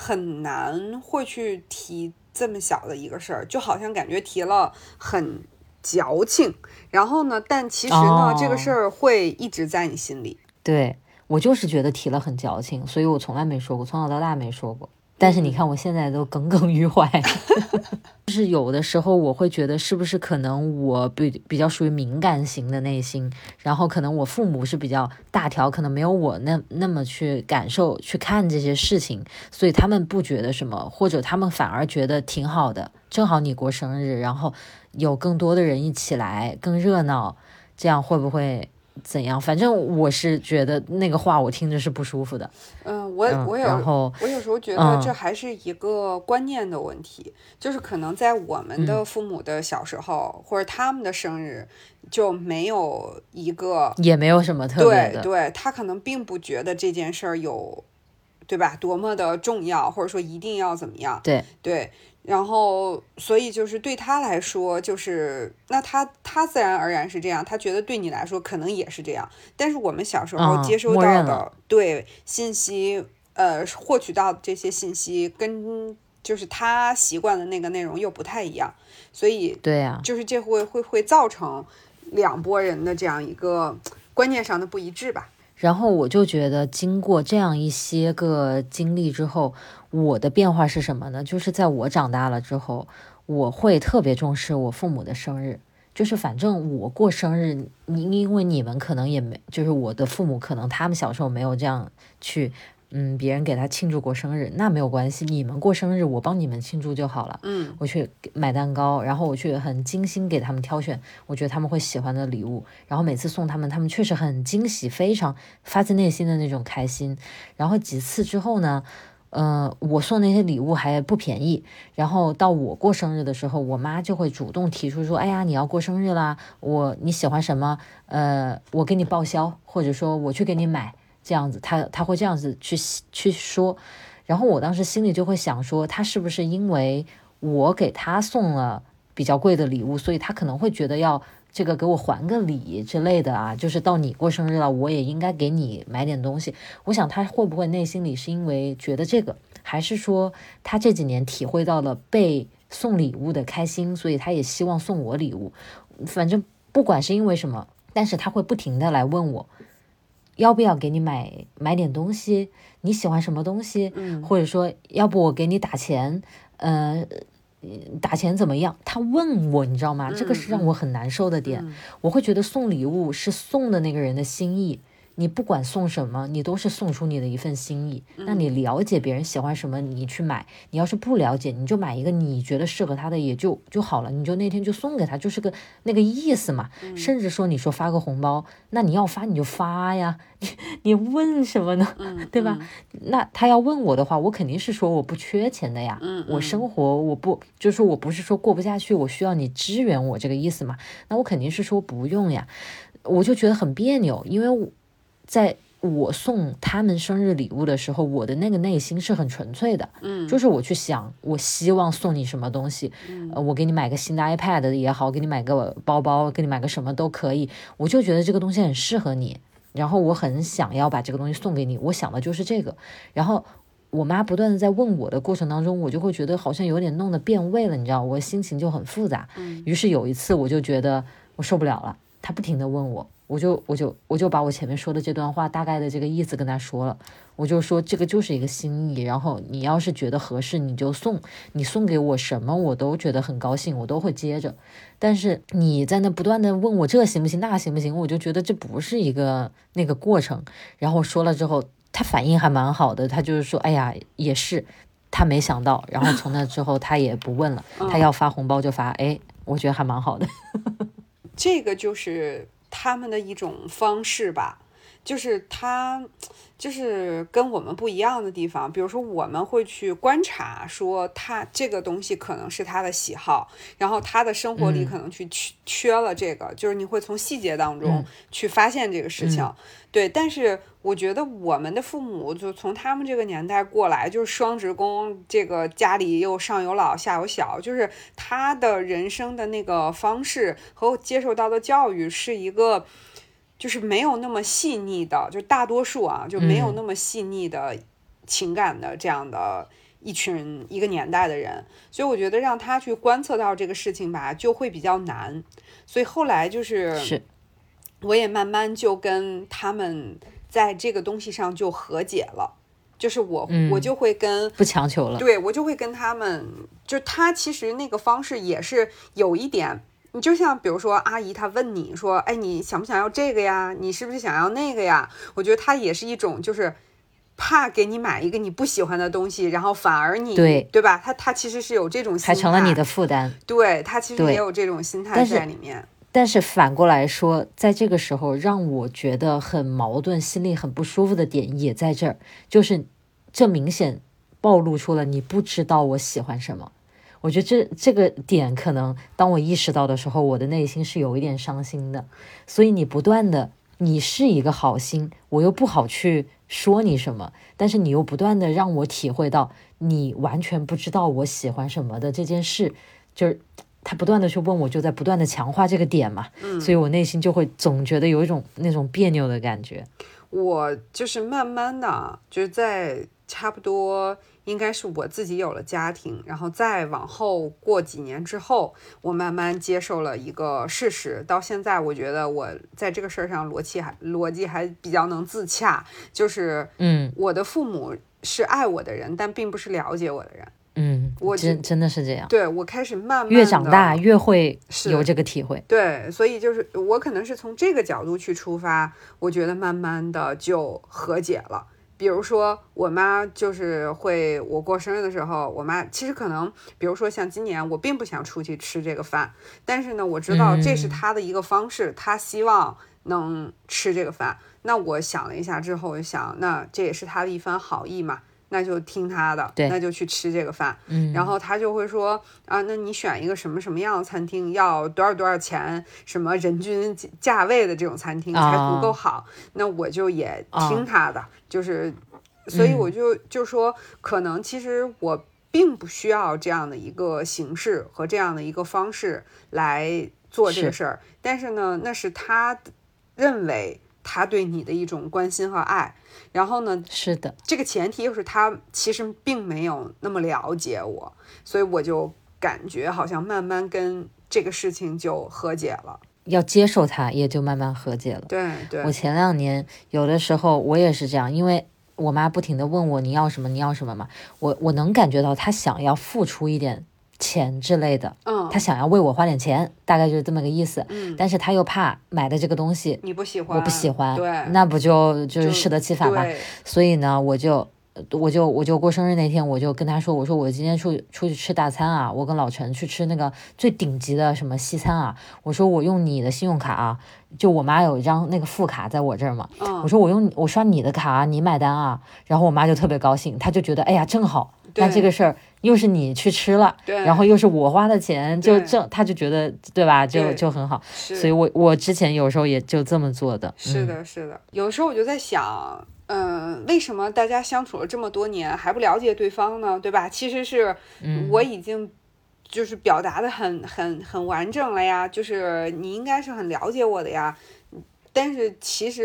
很难会去提这么小的一个事儿，就好像感觉提了很矫情。然后呢，但其实呢，这个事儿会一直在你心里。对我就是觉得提了很矫情，所以我从来没说过，从小到大没说过。但是你看，我现在都耿耿于怀。就是有的时候，我会觉得是不是可能我比比较属于敏感型的内心，然后可能我父母是比较大条，可能没有我那那么去感受、去看这些事情，所以他们不觉得什么，或者他们反而觉得挺好的。正好你过生日，然后有更多的人一起来，更热闹，这样会不会？怎样？反正我是觉得那个话我听着是不舒服的。嗯，我我有，然后我有时候觉得这还是一个观念的问题，就是可能在我们的父母的小时候，或者他们的生日就没有一个，也没有什么特别的。对，对他可能并不觉得这件事儿有，对吧？多么的重要，或者说一定要怎么样？对对。然后，所以就是对他来说，就是那他他自然而然是这样，他觉得对你来说可能也是这样。但是我们小时候接收到的对信息，呃，获取到的这些信息跟就是他习惯的那个内容又不太一样，所以对呀，就是这会会会造成两拨人的这样一个观念上的不一致吧。然后我就觉得，经过这样一些个经历之后。我的变化是什么呢？就是在我长大了之后，我会特别重视我父母的生日。就是反正我过生日，你因为你们可能也没，就是我的父母可能他们小时候没有这样去，嗯，别人给他庆祝过生日，那没有关系。你们过生日，我帮你们庆祝就好了。嗯，我去买蛋糕，然后我去很精心给他们挑选，我觉得他们会喜欢的礼物。然后每次送他们，他们确实很惊喜，非常发自内心的那种开心。然后几次之后呢？嗯，我送那些礼物还不便宜，然后到我过生日的时候，我妈就会主动提出说：“哎呀，你要过生日啦，我你喜欢什么？呃，我给你报销，或者说我去给你买，这样子，她她会这样子去去说。然后我当时心里就会想说，她是不是因为我给她送了比较贵的礼物，所以她可能会觉得要。”这个给我还个礼之类的啊，就是到你过生日了，我也应该给你买点东西。我想他会不会内心里是因为觉得这个，还是说他这几年体会到了被送礼物的开心，所以他也希望送我礼物。反正不管是因为什么，但是他会不停的来问我，要不要给你买买点东西？你喜欢什么东西？嗯，或者说要不我给你打钱？呃。打钱怎么样？他问我，你知道吗？这个是让我很难受的点。我会觉得送礼物是送的那个人的心意，你不管送什么，你都是送出你的一份心意。那你了解别人喜欢什么，你去买；你要是不了解，你就买一个你觉得适合他的也就就好了。你就那天就送给他，就是个那个意思嘛。甚至说你说发个红包，那你要发你就发呀，你你问什么呢？对吧？那他要问我的话，我肯定是说我不缺钱的呀。我生活我不就是我不是说过不下去，我需要你支援我这个意思嘛？那我肯定是说不用呀。我就觉得很别扭，因为我。在我送他们生日礼物的时候，我的那个内心是很纯粹的，嗯，就是我去想，我希望送你什么东西，呃，我给你买个新的 iPad 也好，给你买个包包，给你买个什么都可以，我就觉得这个东西很适合你，然后我很想要把这个东西送给你，我想的就是这个。然后我妈不断的在问我的过程当中，我就会觉得好像有点弄得变味了，你知道，我心情就很复杂。嗯，于是有一次我就觉得我受不了了，她不停的问我。我就我就我就把我前面说的这段话大概的这个意思跟他说了，我就说这个就是一个心意，然后你要是觉得合适你就送，你送给我什么我都觉得很高兴，我都会接着。但是你在那不断的问我这行不行那行不行，我就觉得这不是一个那个过程。然后说了之后，他反应还蛮好的，他就是说，哎呀也是，他没想到。然后从那之后他也不问了，他要发红包就发，哎，我觉得还蛮好的。这个就是。他们的一种方式吧，就是他，就是跟我们不一样的地方。比如说，我们会去观察，说他这个东西可能是他的喜好，然后他的生活里可能去缺缺了这个，就是你会从细节当中去发现这个事情。对，但是我觉得我们的父母就从他们这个年代过来，就是双职工，这个家里又上有老下有小，就是他的人生的那个方式和接受到的教育是一个，就是没有那么细腻的，就大多数啊就没有那么细腻的情感的这样的一群一个年代的人，所以我觉得让他去观测到这个事情吧，就会比较难。所以后来就是是。我也慢慢就跟他们在这个东西上就和解了，就是我我就会跟不强求了，对我就会跟他们，就他其实那个方式也是有一点，你就像比如说阿姨她问你说，哎你想不想要这个呀？你是不是想要那个呀？我觉得她也是一种就是怕给你买一个你不喜欢的东西，然后反而你对对吧？他他其实是有这种心态还成了你的负担，对他其实也有这种心态在里面。但是反过来说，在这个时候让我觉得很矛盾、心里很不舒服的点也在这儿，就是这明显暴露出了你不知道我喜欢什么。我觉得这这个点可能当我意识到的时候，我的内心是有一点伤心的。所以你不断的，你是一个好心，我又不好去说你什么，但是你又不断的让我体会到你完全不知道我喜欢什么的这件事，就是。他不断的去问我，就在不断的强化这个点嘛，嗯，所以我内心就会总觉得有一种那种别扭的感觉。我就是慢慢的，就是在差不多应该是我自己有了家庭，然后再往后过几年之后，我慢慢接受了一个事实。到现在，我觉得我在这个事儿上逻辑还逻辑还比较能自洽，就是嗯，我的父母是爱我的人，但并不是了解我的人。嗯，我真真的是这样。对我开始慢慢越长大越会有这个体会。对，所以就是我可能是从这个角度去出发，我觉得慢慢的就和解了。比如说我妈就是会我过生日的时候，我妈其实可能，比如说像今年我并不想出去吃这个饭，但是呢，我知道这是她的一个方式，她希望能吃这个饭。那我想了一下之后，我就想那这也是她的一番好意嘛。那就听他的，那就去吃这个饭。嗯，然后他就会说啊，那你选一个什么什么样的餐厅，要多少多少钱，什么人均价位的这种餐厅才足够好。那我就也听他的，就是，所以我就就说，可能其实我并不需要这样的一个形式和这样的一个方式来做这个事儿，但是呢，那是他认为。他对你的一种关心和爱，然后呢？是的，这个前提又是他其实并没有那么了解我，所以我就感觉好像慢慢跟这个事情就和解了，要接受他，也就慢慢和解了。对对，我前两年有的时候我也是这样，因为我妈不停的问我你要什么？你要什么嘛，我我能感觉到她想要付出一点钱之类的，嗯，他想要为我花点钱，大概就是这么个意思。嗯，但是他又怕买的这个东西你不喜欢，我不喜欢，对，那不就就是适得其反嘛。所以呢，我就我就我就过生日那天，我就跟他说，我说我今天出出去吃大餐啊，我跟老陈去吃那个最顶级的什么西餐啊，我说我用你的信用卡啊，就我妈有一张那个副卡在我这儿嘛，嗯，我说我用我刷你的卡啊，你买单啊，然后我妈就特别高兴，她就觉得哎呀正好，那这个事儿又是你去吃了，对，然后又是我花的钱，就这，他，就觉得对吧，就就很好，所以我我之前有时候也就这么做的，嗯，是的，是的，有时候我就在想，嗯，为什么大家相处了这么多年还不了解对方呢？对吧？其实是嗯。我已经就是表达的很很很完整了呀，就是你应该是很了解我的呀，但是其实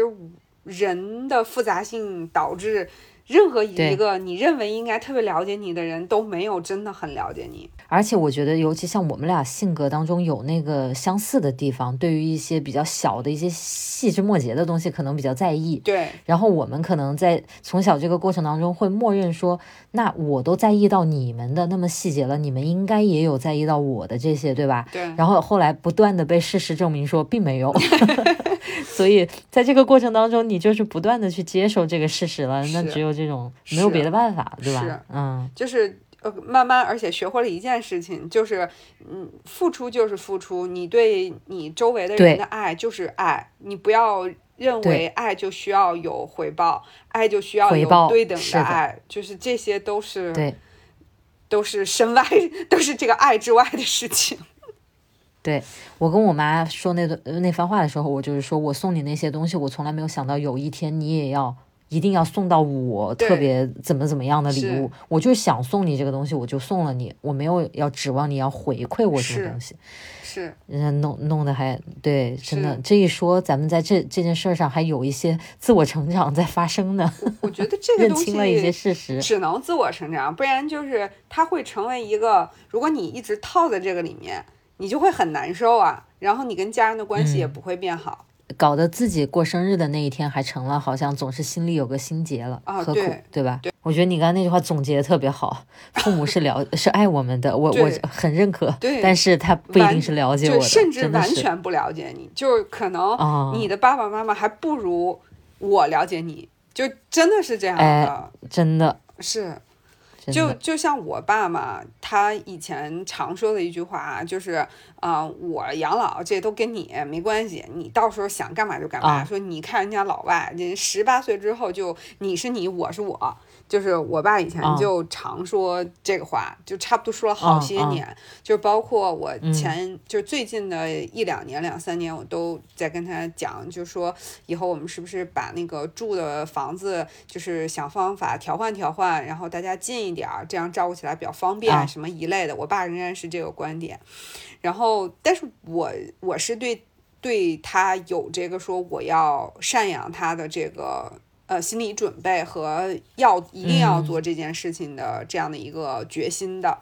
人的复杂性导致。任何一个你认为应该特别了解你的人都没有真的很了解你，而且我觉得，尤其像我们俩性格当中有那个相似的地方，对于一些比较小的一些细枝末节的东西，可能比较在意。对。然后我们可能在从小这个过程当中，会默认说，那我都在意到你们的那么细节了，你们应该也有在意到我的这些，对吧？对，然后后来不断的被事实证明说并没有，所以在这个过程当中，你就是不断的去接受这个事实了，那只有这种没有别的办法，对是吧？嗯，就是呃，慢慢而且学会了一件事情，就是嗯，付出就是付出，你对你周围的人的爱就是爱，你不要认为爱就需要有回报，爱就需要有对等是的爱，就是这些都是对。都是身外，都是这个爱之外的事情。对我跟我妈说那段呃那番话的时候，我就是说我送你那些东西，我从来没有想到有一天你也要一定要送到我特别怎么怎么样的礼物，我就想送你这个东西，我就送了你，我没有要指望你要回馈我什是么东西，是，嗯，弄弄得还对，真的这一说，咱们在这这件事儿上还有一些自我成长在发生呢，我觉得这 个认东清了一些事实，只能自我成长，不然就是它会成为一个，如果你一直套在这个里面，你就会很难受啊，然后你跟家人的关系也嗯不会变好。搞得自己过生日的那一天还成了好像总是心里有个心结了，啊何苦对。吧？我觉得你刚才那句话总结的特别好，父母是了是爱我们的，我 我很认可，但是他不一定是了解我的，甚至完全不了解你，就是可能啊，你的爸爸妈妈还不如我了解你，就真的是这样哎的，真的。是。就就像我爸嘛，他以前常说的一句话啊，就是啊、我养老这都跟你没关系，你到时候想干嘛就干嘛。啊说你看人家老外，人十八岁之后就你是你，我是我。就是我爸以前啊就常说这个话，就差不多说了好些年，就包括我嗯。前、就最近的一两年、两三年，我都在跟他讲，就说以后我们是不是把那个住的房子，就是想方法调换调换，然后大家近一点儿，这样照顾起来比较方便，啊什么一类的。我爸仍然是这个观点，然后但是我我是对对他有这个说我要赡养他的这个。呃，心理准备和要一定要嗯做这件事情的这样的一个决心的，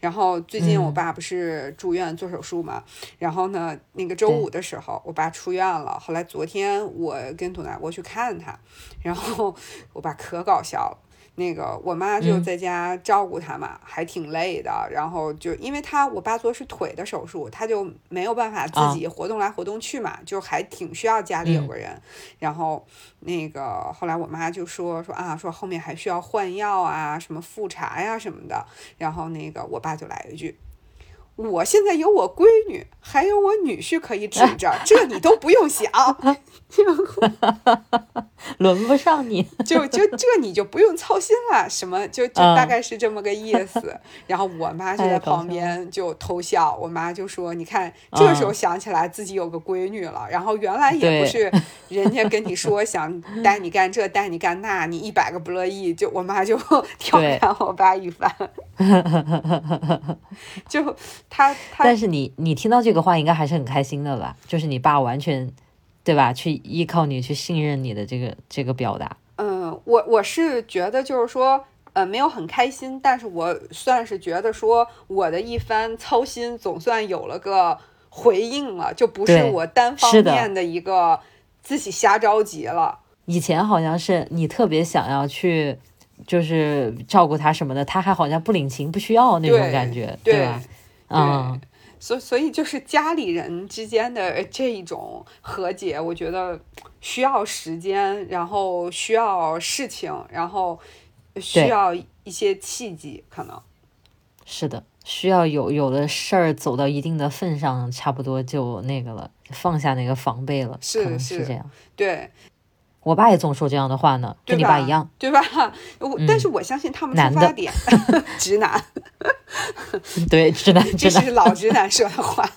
然后最近我嗯爸不是住院做手术嘛，然后呢，那个周五的时候，我爸出院了。后来昨天我跟董大国去看他，然后我爸可搞笑了。那个我妈就嗯在家照顾他嘛，还挺累的。然后就因为他我爸做的是腿的手术，他就没有办法自己活动来活动去嘛，就还挺需要家里有个人。然后那个后来我妈就说说啊，说后面还需要换药啊，什么复查呀什么的。然后那个我爸就来一句。我现在有我闺女，还有我女婿可以指着，这你都不用想，轮不上你，就就这你就不用操心了，什么就就嗯。大概是这么个意思。然后我妈就在旁边就偷笑，我妈就说：“你看，这时候嗯想起来自己有个闺女了，然后原来也不是人家跟你说想带你干这带你干那，你一百个不乐意，就我妈就调侃我爸一番，就他他但是你你听到这个话，应该还是很开心的吧？就是你爸完全，对吧？去依靠你，去信任你的这个这个表达，嗯，我我是觉得就是说，呃，没有很开心，但是我算是觉得说，我的一番操心总算有了个回应了，就不是我单方面的一个自己瞎着急了。以前好像是你特别想要去，就是照顾他什么的，他还好像不领情，不需要那种感觉，对吧？啊，所所以就是家里人之间的这一种和解，我觉得需要时间，然后需要事情，然后需要一些契机，可能是的，需要有有的事儿走到一定的份上，差不多就那个了，放下那个防备了，可能是这样。对。我爸也总说这样的话呢，跟你爸一样，对吧？我但是我相信他们出发点，直男，对直男，这是老直男说的话，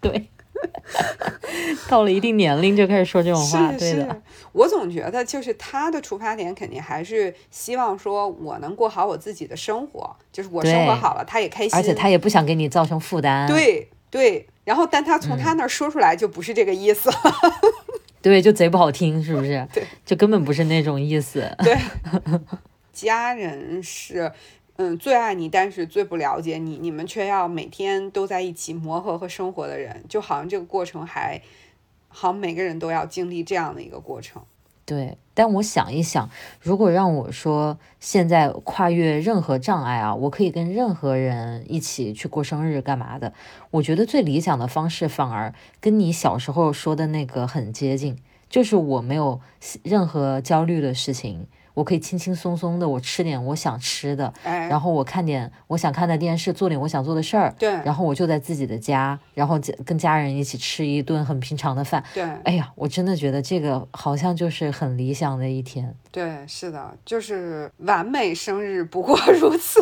对，到了一定年龄就开始说这种话，对的。我总觉得就是他的出发点肯定还是希望说我能过好我自己的生活，就是我生活好了，他也开心，而且他也不想给你造成负担，对对。然后，但他从他那儿说出来就不是这个意思。对，就贼不好听，是不是？对，就根本不是那种意思。对，家人是，嗯，最爱你，但是最不了解你，你们却要每天都在一起磨合和生活的人，就好像这个过程还，好像每个人都要经历这样的一个过程。对，但我想一想，如果让我说现在跨越任何障碍啊，我可以跟任何人一起去过生日干嘛的？我觉得最理想的方式反而跟你小时候说的那个很接近，就是我没有任何焦虑的事情。我可以轻轻松松的，我吃点我想吃的，然后我看点我想看的电视，做点我想做的事儿，对，然后我就在自己的家，然后跟家人一起吃一顿很平常的饭，对，哎呀，我真的觉得这个好像就是很理想的一天，对，是的，就是完美生日不过如此，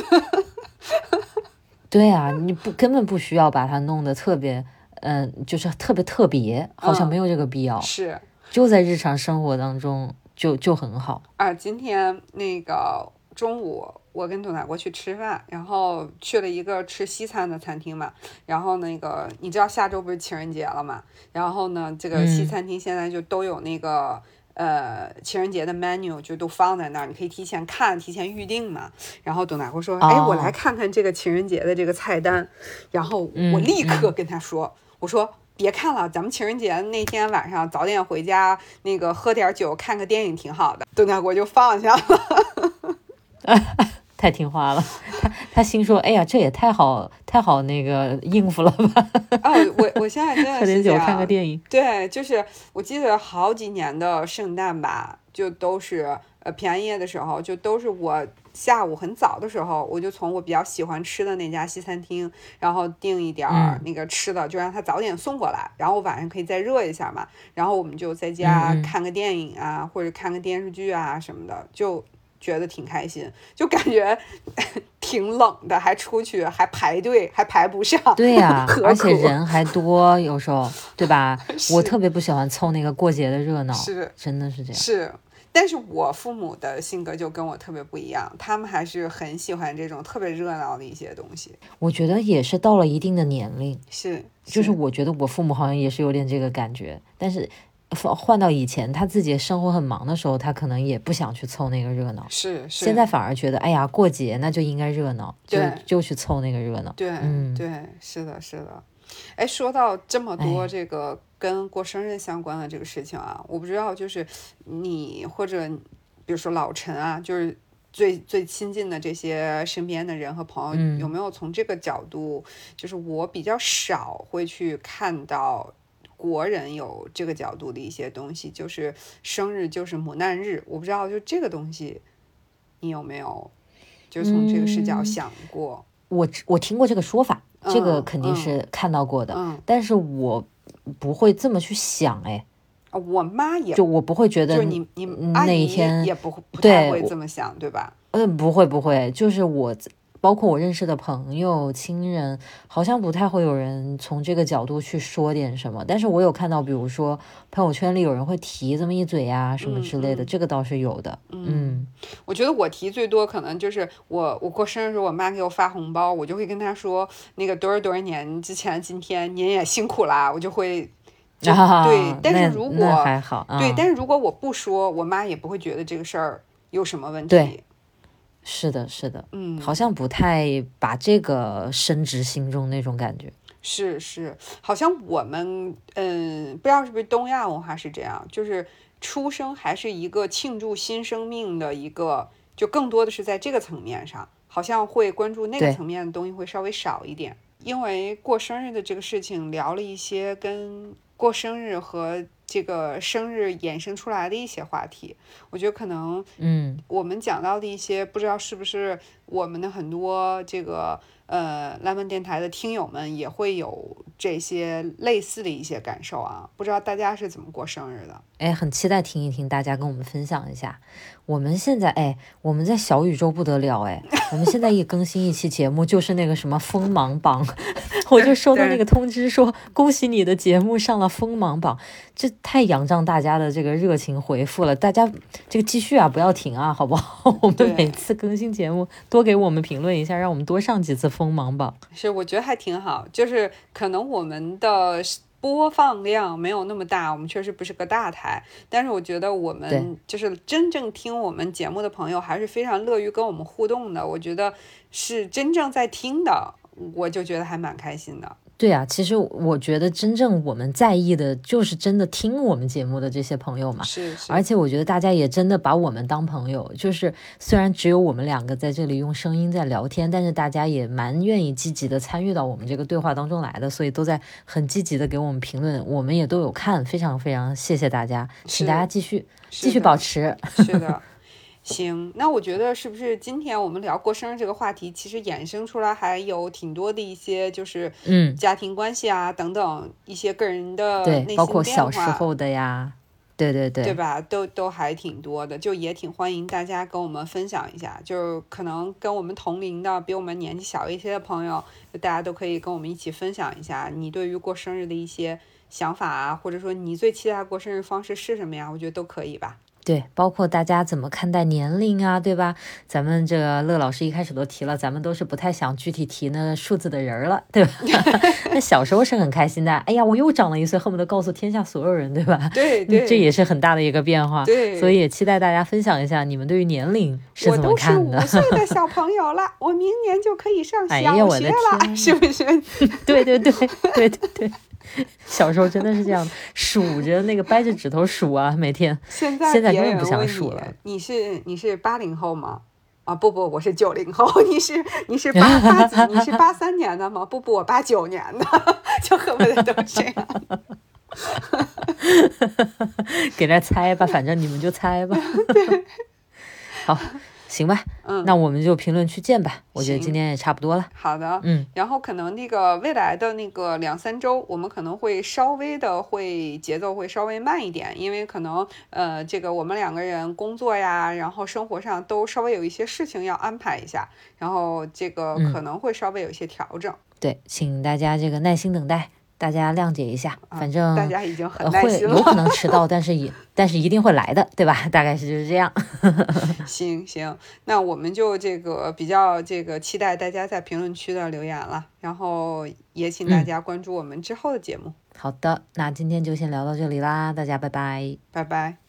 对啊，你不根本不需要把它弄得特别，嗯，就是特别特别，好像没有这个必要，是，就在日常生活当中。就就很好啊！今天那个中午，我跟董大国去吃饭，然后去了一个吃西餐的餐厅嘛。然后那个你知道下周不是情人节了嘛？然后呢，这个西餐厅现在就都有那个呃情人节的 menu，就都放在那儿，你可以提前看、提前预定嘛。然后董大国说：“哎，我来看看这个情人节的这个菜单。”然后我立刻跟他说：“我说。”别看了，咱们情人节那天晚上早点回家，那个喝点酒，看个电影挺好的。邓家国就放下了，太听话了。他他心说：“哎呀，这也太好太好那个应付了吧？”啊，我我现在真的 喝点酒，看个电影。对，就是我记得好几年的圣诞吧，就都是呃平安夜的时候，就都是我。下午很早的时候，我就从我比较喜欢吃的那家西餐厅，然后订一点儿那个吃的，就让他早点送过来，然后晚上可以再热一下嘛。然后我们就在家看个电影啊，或者看个电视剧啊什么的，就觉得挺开心，就感觉 挺冷的，还出去还排队还排不上。对呀，而且人还多，有时候对吧？我特别不喜欢凑那个过节的热闹，是真的是这样。是。但是我父母的性格就跟我特别不一样，他们还是很喜欢这种特别热闹的一些东西。我觉得也是到了一定的年龄，是，就是我觉得我父母好像也是有点这个感觉。但是换到以前，他自己生活很忙的时候，他可能也不想去凑那个热闹。是，是。现在反而觉得，哎呀，过节那就应该热闹，就就去凑那个热闹。对，嗯，对，是的，是的。哎，说到这么多这个。跟过生日相关的这个事情啊，我不知道，就是你或者比如说老陈啊，就是最最亲近的这些身边的人和朋友，有没有从这个角度？就是我比较少会去看到国人有这个角度的一些东西，就是生日就是磨难日。我不知道，就这个东西，你有没有就从这个视角想过？我我听过这个说法，这个肯定是看到过的，但是我。不会这么去想哎，我妈也就我不会觉得，就你你那一天也不不太会这么想，对吧？嗯，不会不会，就是我。包括我认识的朋友、亲人，好像不太会有人从这个角度去说点什么。但是我有看到，比如说朋友圈里有人会提这么一嘴呀，什么之类的，这个倒是有的。嗯，我觉得我提最多可能就是我我过生日时候，我妈给我发红包，我就会跟她说那个多少多少年之前，今天您也辛苦啦，我就会 对。但是如果还好，对，但是如果我不说，我妈也不会觉得这个事儿有什么问题。是的，是的，嗯，好像不太把这个深植心中那种感觉。是是，好像我们，嗯，不知道是不是东亚文化是这样，就是出生还是一个庆祝新生命的一个就更多的是在这个层面上，好像会关注那个层面的东西会稍微少一点。因为过生日的这个事情，聊了一些跟过生日和这个生日衍生出来的一些话题。我觉得可能嗯，我们讲到的一些，不知道是不是我们的很多这个呃蓝门电台的听友们也会有这些类似的一些感受啊？不知道大家是怎么过生日的？哎，很期待听一听大家跟我们分享一下。我们现在哎，我们在小宇宙不得了哎，我们现在一更新一期节目就是那个什么锋芒榜，我就收到那个通知说恭喜你的节目上了锋芒榜，这太仰仗大家的这个热情回复了，大家这个继续啊不要停啊，好不好？我们每次更新节目多给我们评论一下，让我们多上几次锋芒榜。是，我觉得还挺好，就是可能我们的播放量没有那么大，我们确实不是个大台，但是我觉得我们就是真正听我们节目的朋友还是非常乐于跟我们互动的，我觉得是真正在听的，我就觉得还蛮开心的。对啊，其实我觉得真正我们在意的就是真的听我们节目的这些朋友嘛。是是，而且我觉得大家也真的把我们当朋友，就是虽然只有我们两个在这里用声音在聊天，但是大家也蛮愿意积极的参与到我们这个对话当中来的，所以都在很积极的给我们评论，我们也都有看，非常非常谢谢大家，请大家继续继续保持。是的，行，那我觉得是不是今天我们聊过生日这个话题，其实衍生出来还有挺多的一些就是嗯，家庭关系啊等等一些个人的对内，包括心变化小时候的呀，对对对，对吧？都都还挺多的，就也挺欢迎大家跟我们分享一下，就是可能跟我们同龄的、比我们年纪小一些的朋友，就大家都可以跟我们一起分享一下你对于过生日的一些想法啊，或者说你最期待过生日方式是什么呀？我觉得都可以吧。对，包括大家怎么看待年龄啊，对吧？咱们这个乐老师一开始都提了，咱们都是不太想具体提那数字的人儿了，对吧？那小时候是很开心的，哎呀，我又长了一岁，恨不得告诉天下所有人，对吧？对这也是很大的一个变化。对，所以也期待大家分享一下你们对于年龄是怎么我都是五。岁的小朋友了，我明年就可以上哎小呀我的学了，天是不是？对对对对对对，小时候真的是这样，数着那个掰着指头数啊，每天。现在现在根本不想数了，你是你是八零后吗？啊不不，我是九零后。你是你是八八几？你是八三年的吗？不不，我八九年的，就恨不得都这样。给那猜吧，反正你们就猜吧。好，行吧，嗯，那我们就评论区见吧。我觉得今天也差不多了。好的。嗯，然后可能那个未来的那个两三周，我们可能会稍微的会节奏会稍微慢一点，因为可能呃这个我们两个人工作呀，然后生活上都稍微有一些事情要安排一下，然后这个嗯可能会稍微有一些调整。对，请大家这个耐心等待，大家谅解一下。啊反正大家已经很耐心了。有可能迟到，但是也但是一定会来的，对吧？大概是就是这样。行行，那我们就这个比较这个期待大家在评论区的留言了，然后也请大嗯家关注我们之后的节目，好的，那今天就先聊到这里啦，大家拜拜。拜拜。